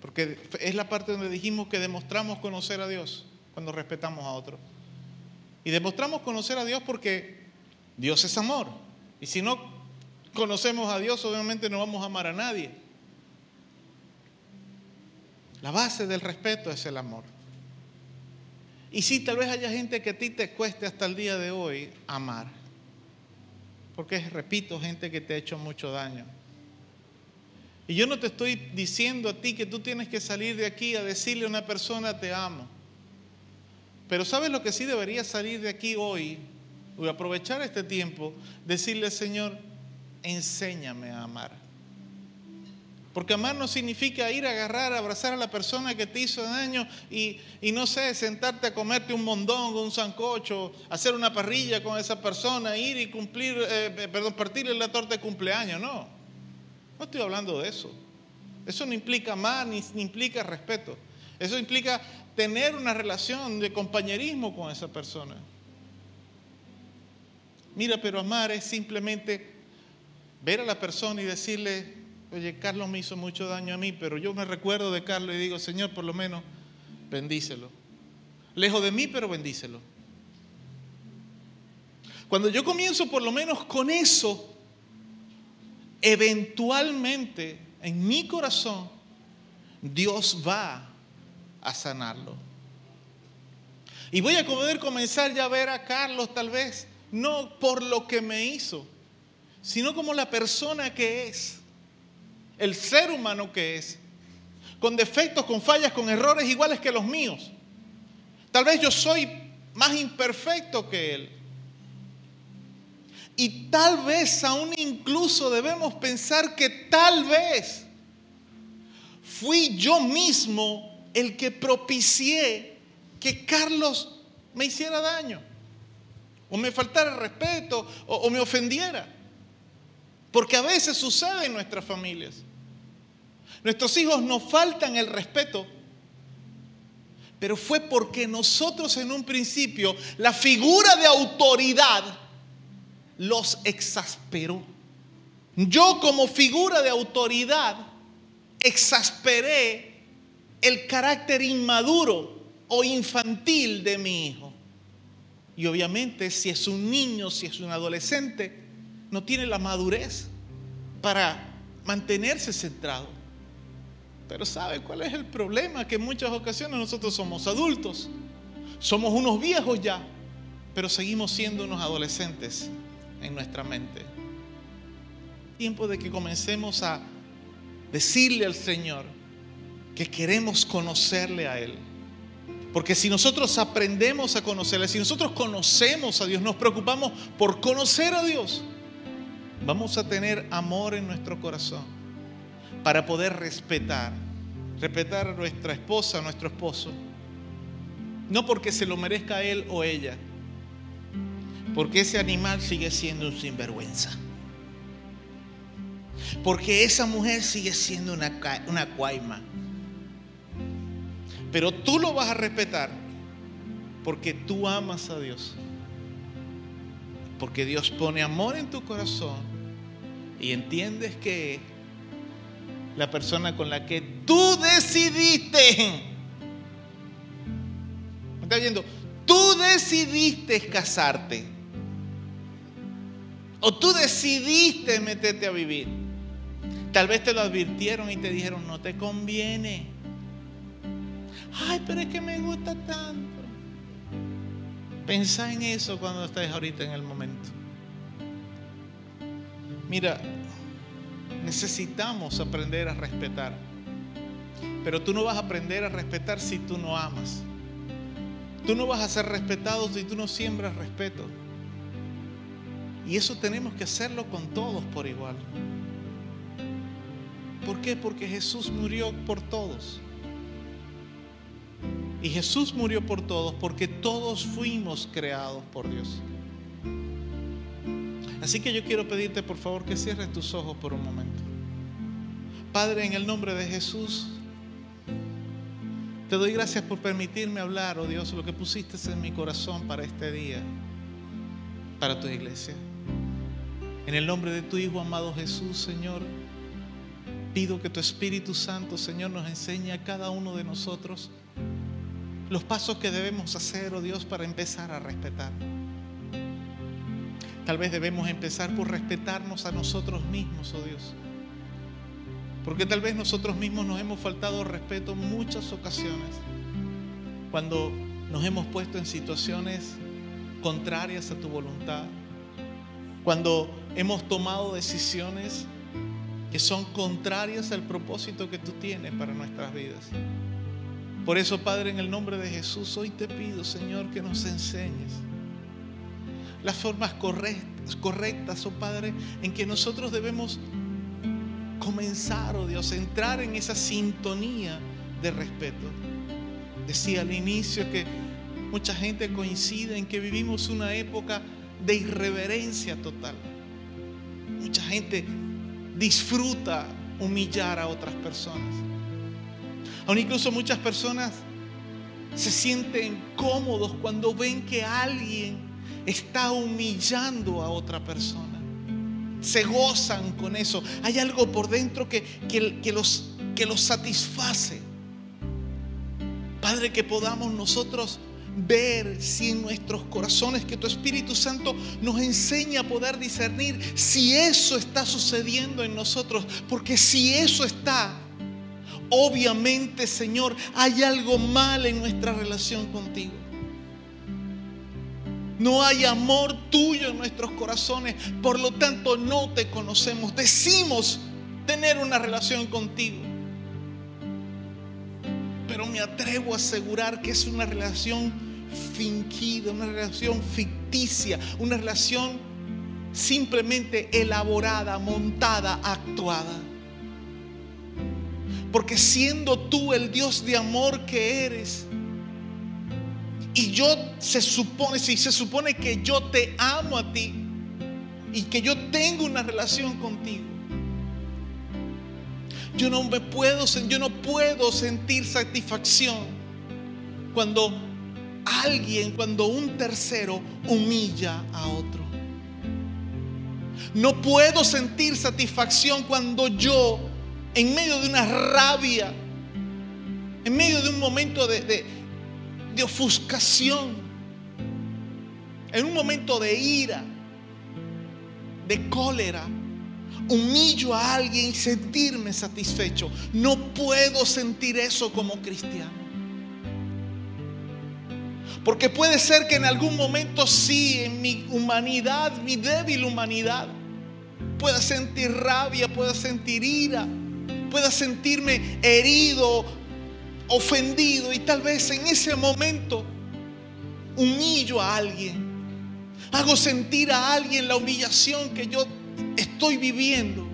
Porque es la parte donde dijimos que demostramos conocer a Dios cuando respetamos a otro. Y demostramos conocer a Dios porque Dios es amor. Y si no conocemos a Dios, obviamente no vamos a amar a nadie. La base del respeto es el amor. Y sí, tal vez haya gente que a ti te cueste hasta el día de hoy amar. Porque es, repito, gente que te ha hecho mucho daño. Y yo no te estoy diciendo a ti que tú tienes que salir de aquí a decirle a una persona te amo. Pero ¿sabes lo que sí debería salir de aquí hoy? A aprovechar este tiempo, decirle, Señor, enséñame a amar. Porque amar no significa ir a agarrar, abrazar a la persona que te hizo daño y, no sé, sentarte a comerte un mondongo, un sancocho, hacer una parrilla con esa persona, ir y cumplir, eh, perdón, partirle la torta de cumpleaños. No, no estoy hablando de eso. Eso no implica amar ni implica respeto. Eso implica tener una relación de compañerismo con esa persona. Mira, pero amar es simplemente ver a la persona y decirle, oye, Carlos me hizo mucho daño a mí, pero yo me recuerdo de Carlos y digo, Señor, por lo menos bendícelo. Lejos de mí, pero bendícelo. Cuando yo comienzo por lo menos con eso, eventualmente en mi corazón, Dios va a sanarlo. Y voy a poder comenzar ya a ver a Carlos tal vez, no por lo que me hizo, sino como la persona que es, el ser humano que es, con defectos, con fallas, con errores iguales que los míos. Tal vez yo soy más imperfecto que él. Y tal vez aún incluso debemos pensar que tal vez fui yo mismo el que propicié que Carlos me hiciera daño, o me faltara respeto, o, o me ofendiera. Porque a veces sucede en nuestras familias. Nuestros hijos nos faltan el respeto, pero fue porque nosotros en un principio, la figura de autoridad los exasperó. Yo como figura de autoridad exasperé el carácter inmaduro o infantil de mi hijo. Y obviamente si es un niño, si es un adolescente, no tiene la madurez para mantenerse centrado. Pero ¿sabe cuál es el problema? Que en muchas ocasiones nosotros somos adultos, somos unos viejos ya, pero seguimos siendo unos adolescentes en nuestra mente. Tiempo de que comencemos a decirle al Señor que queremos conocerle a Él. Porque si nosotros aprendemos a conocerle, si nosotros conocemos a Dios, nos preocupamos por conocer a Dios, vamos a tener amor en nuestro corazón para poder respetar, respetar a nuestra esposa, a nuestro esposo. No porque se lo merezca él o ella, porque ese animal sigue siendo un sinvergüenza. Porque esa mujer sigue siendo una, una cuaima. Pero tú lo vas a respetar porque tú amas a Dios. Porque Dios pone amor en tu corazón y entiendes que la persona con la que tú decidiste. ¿Me estás viendo? Tú decidiste casarte. O tú decidiste meterte a vivir. Tal vez te lo advirtieron y te dijeron, no te conviene. Ay, pero es que me gusta tanto. Pensá en eso cuando estés ahorita en el momento. Mira, necesitamos aprender a respetar. Pero tú no vas a aprender a respetar si tú no amas. Tú no vas a ser respetado si tú no siembras respeto. Y eso tenemos que hacerlo con todos por igual. ¿Por qué? Porque Jesús murió por todos. Y Jesús murió por todos porque todos fuimos creados por Dios. Así que yo quiero pedirte por favor que cierres tus ojos por un momento. Padre, en el nombre de Jesús, te doy gracias por permitirme hablar, oh Dios, lo que pusiste en mi corazón para este día, para tu iglesia. En el nombre de tu Hijo amado Jesús, Señor, pido que tu Espíritu Santo, Señor, nos enseñe a cada uno de nosotros los pasos que debemos hacer, oh Dios, para empezar a respetar. Tal vez debemos empezar por respetarnos a nosotros mismos, oh Dios. Porque tal vez nosotros mismos nos hemos faltado respeto en muchas ocasiones. Cuando nos hemos puesto en situaciones contrarias a tu voluntad. Cuando hemos tomado decisiones que son contrarias al propósito que tú tienes para nuestras vidas. Por eso, Padre, en el nombre de Jesús, hoy te pido, Señor, que nos enseñes las formas correctas, oh Padre, en que nosotros debemos comenzar, oh Dios, entrar en esa sintonía de respeto. Decía al inicio que mucha gente coincide en que vivimos una época de irreverencia total. Mucha gente disfruta humillar a otras personas. Aún incluso muchas personas se sienten cómodos cuando ven que alguien está humillando a otra persona. Se gozan con eso. Hay algo por dentro que, que, los, que los satisface. Padre, que podamos nosotros ver si en nuestros corazones, que tu Espíritu Santo nos enseña a poder discernir si eso está sucediendo en nosotros. Porque si eso está, obviamente, Señor, hay algo mal en nuestra relación contigo. No hay amor tuyo en nuestros corazones, por lo tanto no te conocemos. Decimos tener una relación contigo, pero me atrevo a asegurar que es una relación fingida, una relación ficticia, una relación simplemente elaborada, montada, actuada. Porque siendo tú el Dios de amor que eres, y yo se supone, si se supone que yo te amo a ti y que yo tengo una relación contigo, yo no me puedo, yo no puedo sentir satisfacción cuando alguien, cuando un tercero humilla a otro. No puedo sentir satisfacción cuando yo, en medio de una rabia, en medio de un momento de, de, de ofuscación, en un momento de ira, de cólera, humillo a alguien y sentirme satisfecho. No puedo sentir eso como cristiano. Porque puede ser que en algún momento sí, en mi humanidad, mi débil humanidad, pueda sentir rabia, pueda sentir ira, pueda sentirme herido, ofendido y tal vez en ese momento humillo a alguien. Hago sentir a alguien la humillación que yo estoy viviendo.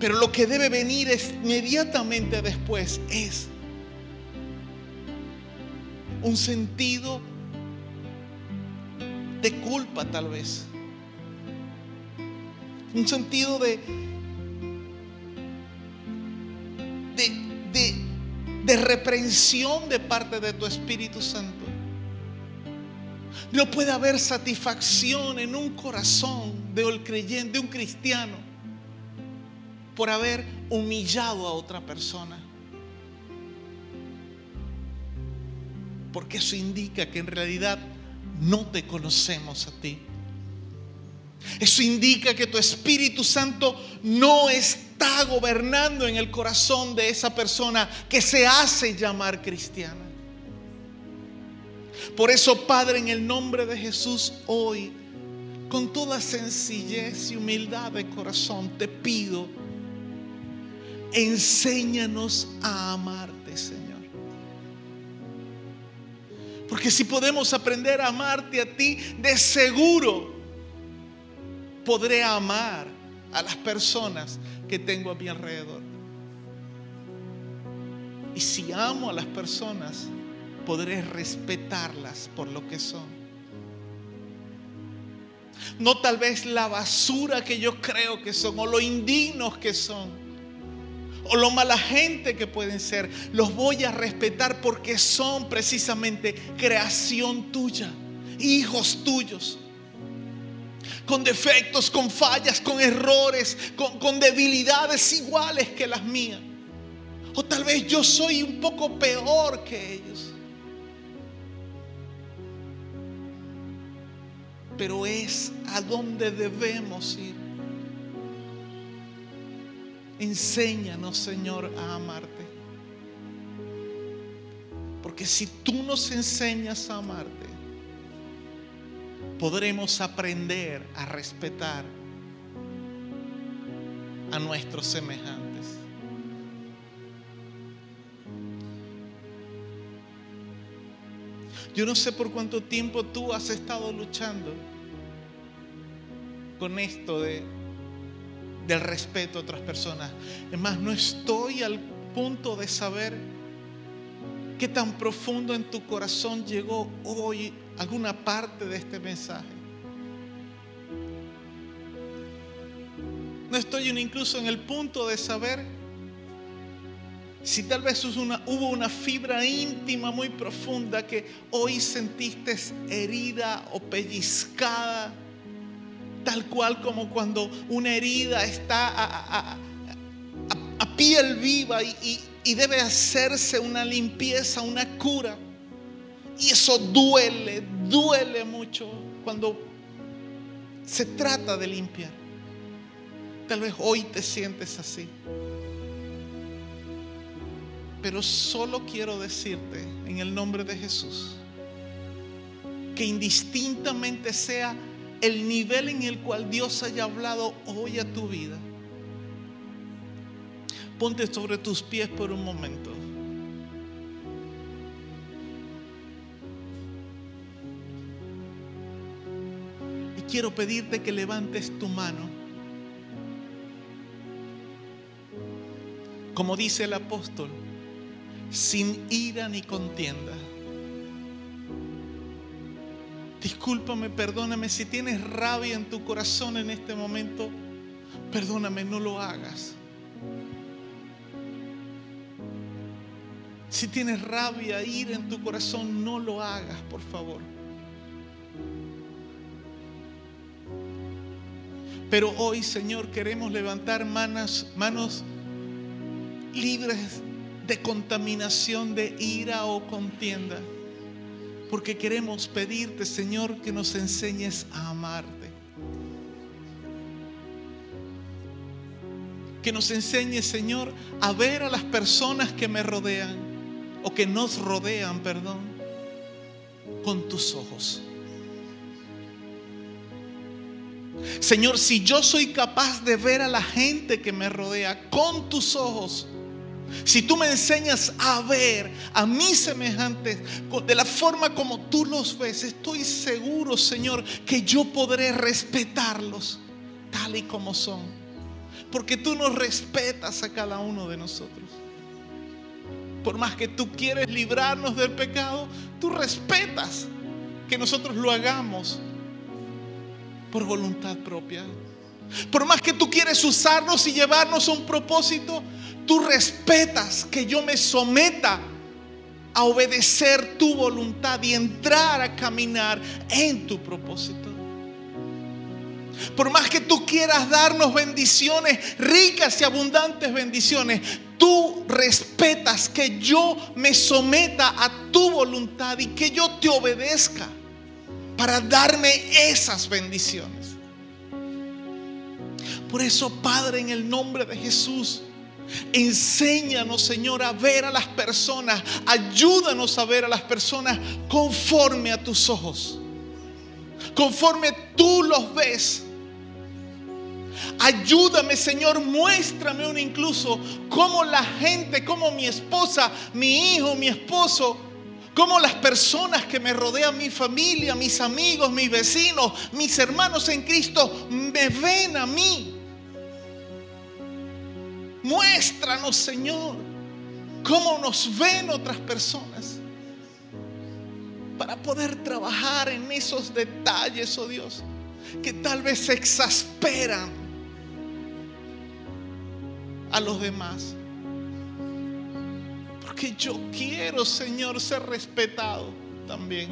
Pero lo que debe venir inmediatamente después es un sentido de culpa tal vez. Un sentido de, de, de, de reprensión de parte de tu Espíritu Santo. No puede haber satisfacción en un corazón de un creyente, de un cristiano, por haber humillado a otra persona. Porque eso indica que en realidad no te conocemos a ti. Eso indica que tu Espíritu Santo no está gobernando en el corazón de esa persona que se hace llamar cristiana. Por eso, Padre, en el nombre de Jesús, hoy, con toda sencillez y humildad de corazón, te pido, enséñanos a amarte, Señor. Porque si podemos aprender a amarte a ti, de seguro podré amar a las personas que tengo a mi alrededor. Y si amo a las personas, podré respetarlas por lo que son. No tal vez la basura que yo creo que son o lo indignos que son o lo mala gente que pueden ser. Los voy a respetar porque son precisamente creación tuya, hijos tuyos. Con defectos, con fallas, con errores, con, con debilidades iguales que las mías. O tal vez yo soy un poco peor que ellos. pero es a donde debemos ir. Enséñanos, Señor, a amarte. Porque si tú nos enseñas a amarte, podremos aprender a respetar a nuestros semejantes. Yo no sé por cuánto tiempo tú has estado luchando con esto de, del respeto a otras personas. Es más, no estoy al punto de saber qué tan profundo en tu corazón llegó hoy alguna parte de este mensaje. No estoy incluso en el punto de saber si tal vez hubo una fibra íntima muy profunda que hoy sentiste herida o pellizcada, tal cual como cuando una herida está a, piel viva y debe hacerse una limpieza, una cura. Y eso duele, duele mucho cuando se trata de limpiar. Tal vez hoy te sientes así. Pero solo quiero decirte en el nombre de Jesús que indistintamente sea el nivel en el cual Dios haya hablado hoy a tu vida, ponte sobre tus pies por un momento. Quiero pedirte que levantes tu mano. Como dice el apóstol, sin ira ni contienda. Discúlpame, perdóname si tienes rabia en tu corazón en este momento. Perdóname, no lo hagas. Si tienes rabia, ira en tu corazón, no lo hagas, por favor. Pero hoy, Señor, queremos levantar manos, libres de contaminación, de ira o contienda. Porque queremos pedirte, Señor, que nos enseñes a amarte. Que nos enseñes, Señor, a ver a las personas que me rodean o que nos rodean, perdón, con tus ojos. Señor, si yo soy capaz de ver a la gente que me rodea con tus ojos, si tú me enseñas a ver a mis semejantes de la forma como tú los ves, estoy seguro, Señor, que yo podré respetarlos tal y como son. Porque tú nos respetas a cada uno de nosotros. Por más que tú quieres librarnos del pecado, tú respetas que nosotros lo hagamos por voluntad propia. Por más que tú quieres usarnos y llevarnos a un propósito, tú respetas que yo me someta a obedecer tu voluntad y entrar a caminar en tu propósito. Por más que tú quieras darnos bendiciones, ricas y abundantes bendiciones, tú respetas que yo me someta a tu voluntad y que yo te obedezca para darme esas bendiciones. Por eso, Padre, en el nombre de Jesús, enséñanos, Señor, a ver a las personas. Ayúdanos a ver a las personas conforme a tus ojos. Conforme tú los ves. Ayúdame, Señor, muéstrame un incluso cómo la gente, como mi esposa, mi hijo, mi esposo, cómo las personas que me rodean, mi familia, mis amigos, mis vecinos, mis hermanos en Cristo, me ven a mí. Muéstranos, Señor, cómo nos ven otras personas para poder trabajar en esos detalles, oh Dios, que tal vez se exasperan a los demás. Porque yo quiero, Señor, ser respetado también.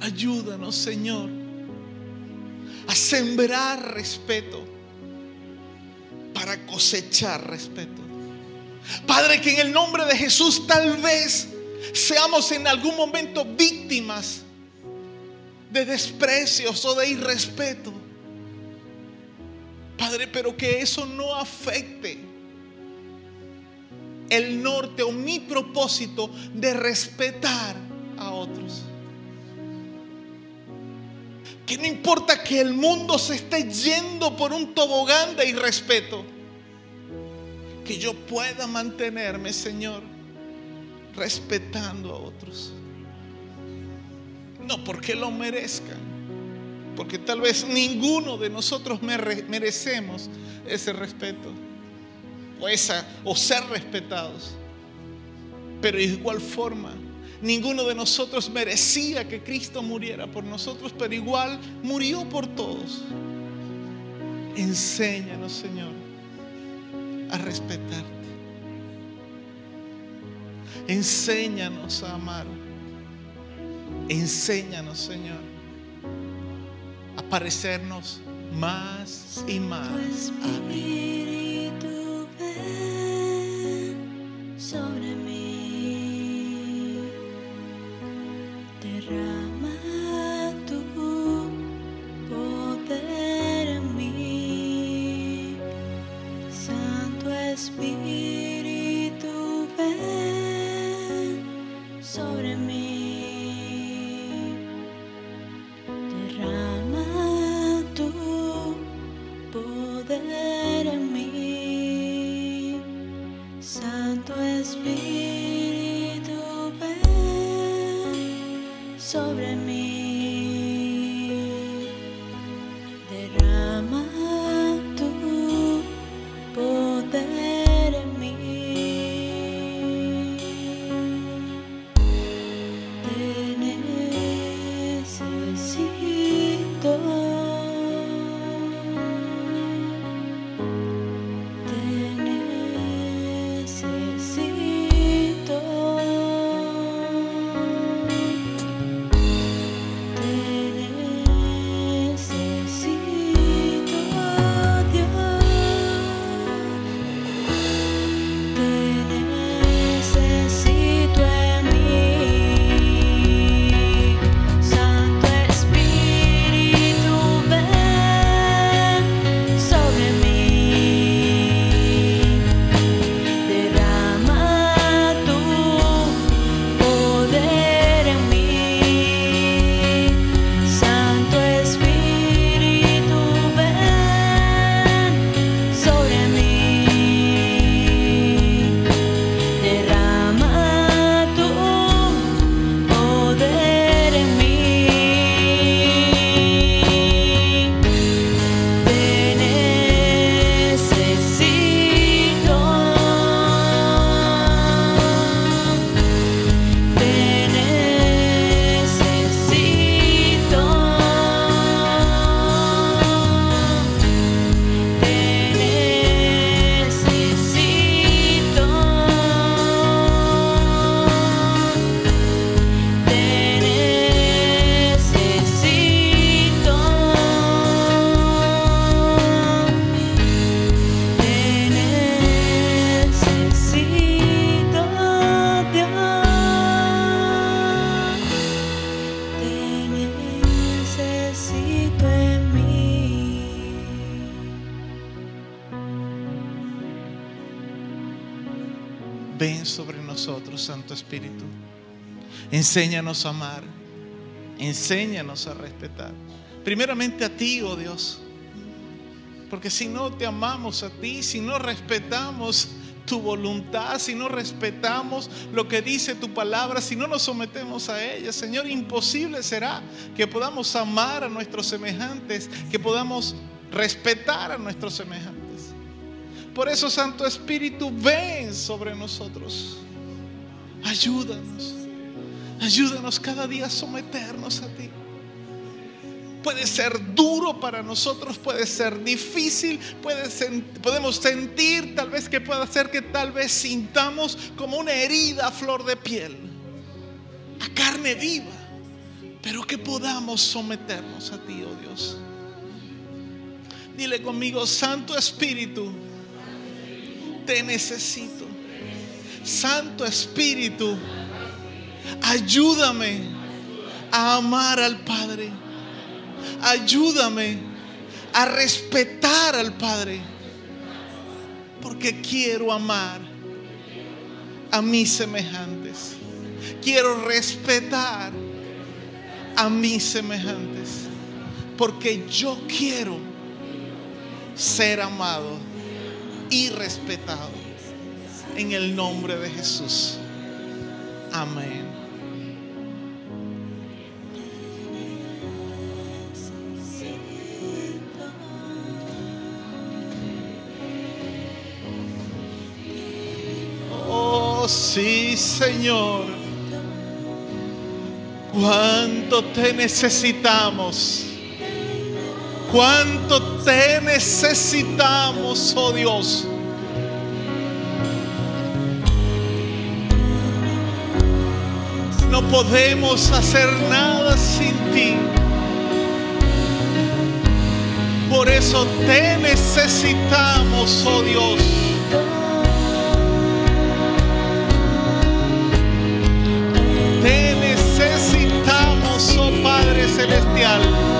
Ayúdanos, Señor, a sembrar respeto para cosechar respeto. Padre, que en el nombre de Jesús tal vez seamos en algún momento víctimas de desprecios o de irrespeto. Padre, pero que eso no afecte el norte o mi propósito de respetar a otros. Que no importa que el mundo se esté yendo por un tobogán de irrespeto. Que yo pueda mantenerme, Señor, respetando a otros. No porque lo merezcan. Porque tal vez ninguno de nosotros merecemos ese respeto. O, esa, o ser respetados. Pero de igual forma Ninguno de nosotros merecía que Cristo muriera por nosotros, pero igual murió por todos. Enséñanos, Señor, a respetarte. Enséñanos a amar. Enséñanos, Señor, a parecernos más y más a ti. Enséñanos a amar, enséñanos a respetar. Primeramente a ti, oh Dios. Porque si no te amamos a ti, si no respetamos tu voluntad, si no respetamos lo que dice tu palabra, si no nos sometemos a ella, Señor, imposible será que podamos amar a nuestros semejantes, que podamos respetar a nuestros semejantes. Por eso, Santo Espíritu, ven sobre nosotros. Ayúdanos. Ayúdanos cada día a someternos a ti. Puede ser duro para nosotros, puede ser difícil, podemos sentir tal vez que pueda ser que tal vez sintamos como una herida a flor de piel, a carne viva, pero que podamos someternos a ti, oh Dios. Dile conmigo, Santo Espíritu, te necesito. Santo Espíritu, ayúdame a amar al Padre. Ayúdame a respetar al Padre. Porque quiero amar a mis semejantes. Quiero respetar a mis semejantes. Porque yo quiero ser amado y respetado. En el nombre de Jesús. Amén. Sí, Señor. Cuánto te necesitamos. Cuánto te necesitamos, oh Dios. No podemos hacer nada sin ti. Por eso te necesitamos, oh Dios. Celestial.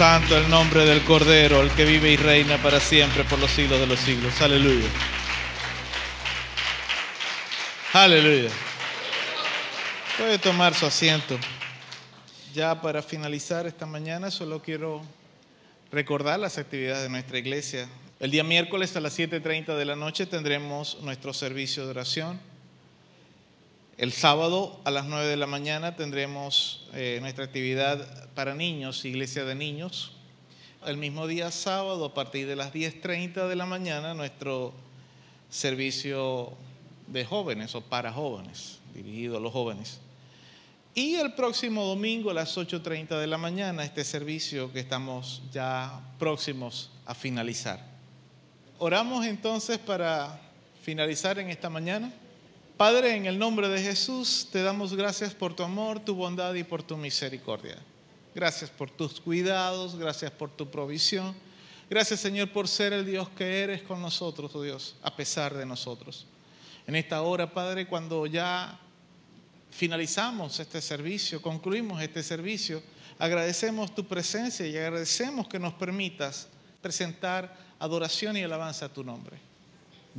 Santo el nombre del Cordero, el que vive y reina para siempre por los siglos de los siglos. Aleluya. Aleluya. Puede tomar su asiento. Ya para finalizar esta mañana, solo quiero recordar las actividades de nuestra iglesia. El día miércoles a las 7.30 de la noche tendremos nuestro servicio de oración. El sábado a las 9 de la mañana tendremos eh, nuestra actividad para niños, iglesia de niños. El mismo día sábado, a partir de las 10.30 de la mañana, nuestro servicio de jóvenes o para jóvenes, dirigido a los jóvenes. Y el próximo domingo a las 8.30 de la mañana, este servicio que estamos ya próximos a finalizar. Oramos entonces para finalizar en esta mañana. Padre, en el nombre de Jesús, te damos gracias por tu amor, tu bondad y por tu misericordia. Gracias por tus cuidados, gracias por tu provisión. Gracias Señor por ser el Dios que eres con nosotros, oh Dios, a pesar de nosotros. En esta hora, Padre, cuando ya finalizamos este servicio, concluimos este servicio, agradecemos tu presencia y agradecemos que nos permitas presentar adoración y alabanza a tu nombre.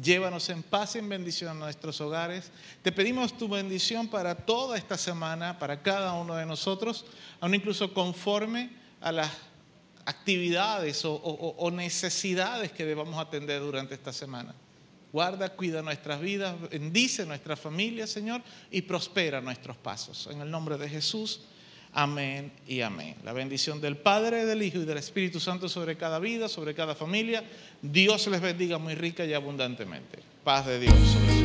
Llévanos en paz y en bendición a nuestros hogares. Te pedimos tu bendición para toda esta semana, para cada uno de nosotros, aún incluso conforme a las actividades o, o- o necesidades que debamos atender durante esta semana. Guarda, cuida nuestras vidas, bendice nuestra familia, Señor, y prospera nuestros pasos. En el nombre de Jesús, amén y amén. La bendición del Padre, del Hijo y del Espíritu Santo sobre cada vida, sobre cada familia. Dios les bendiga muy rica y abundantemente. Paz de Dios sobre.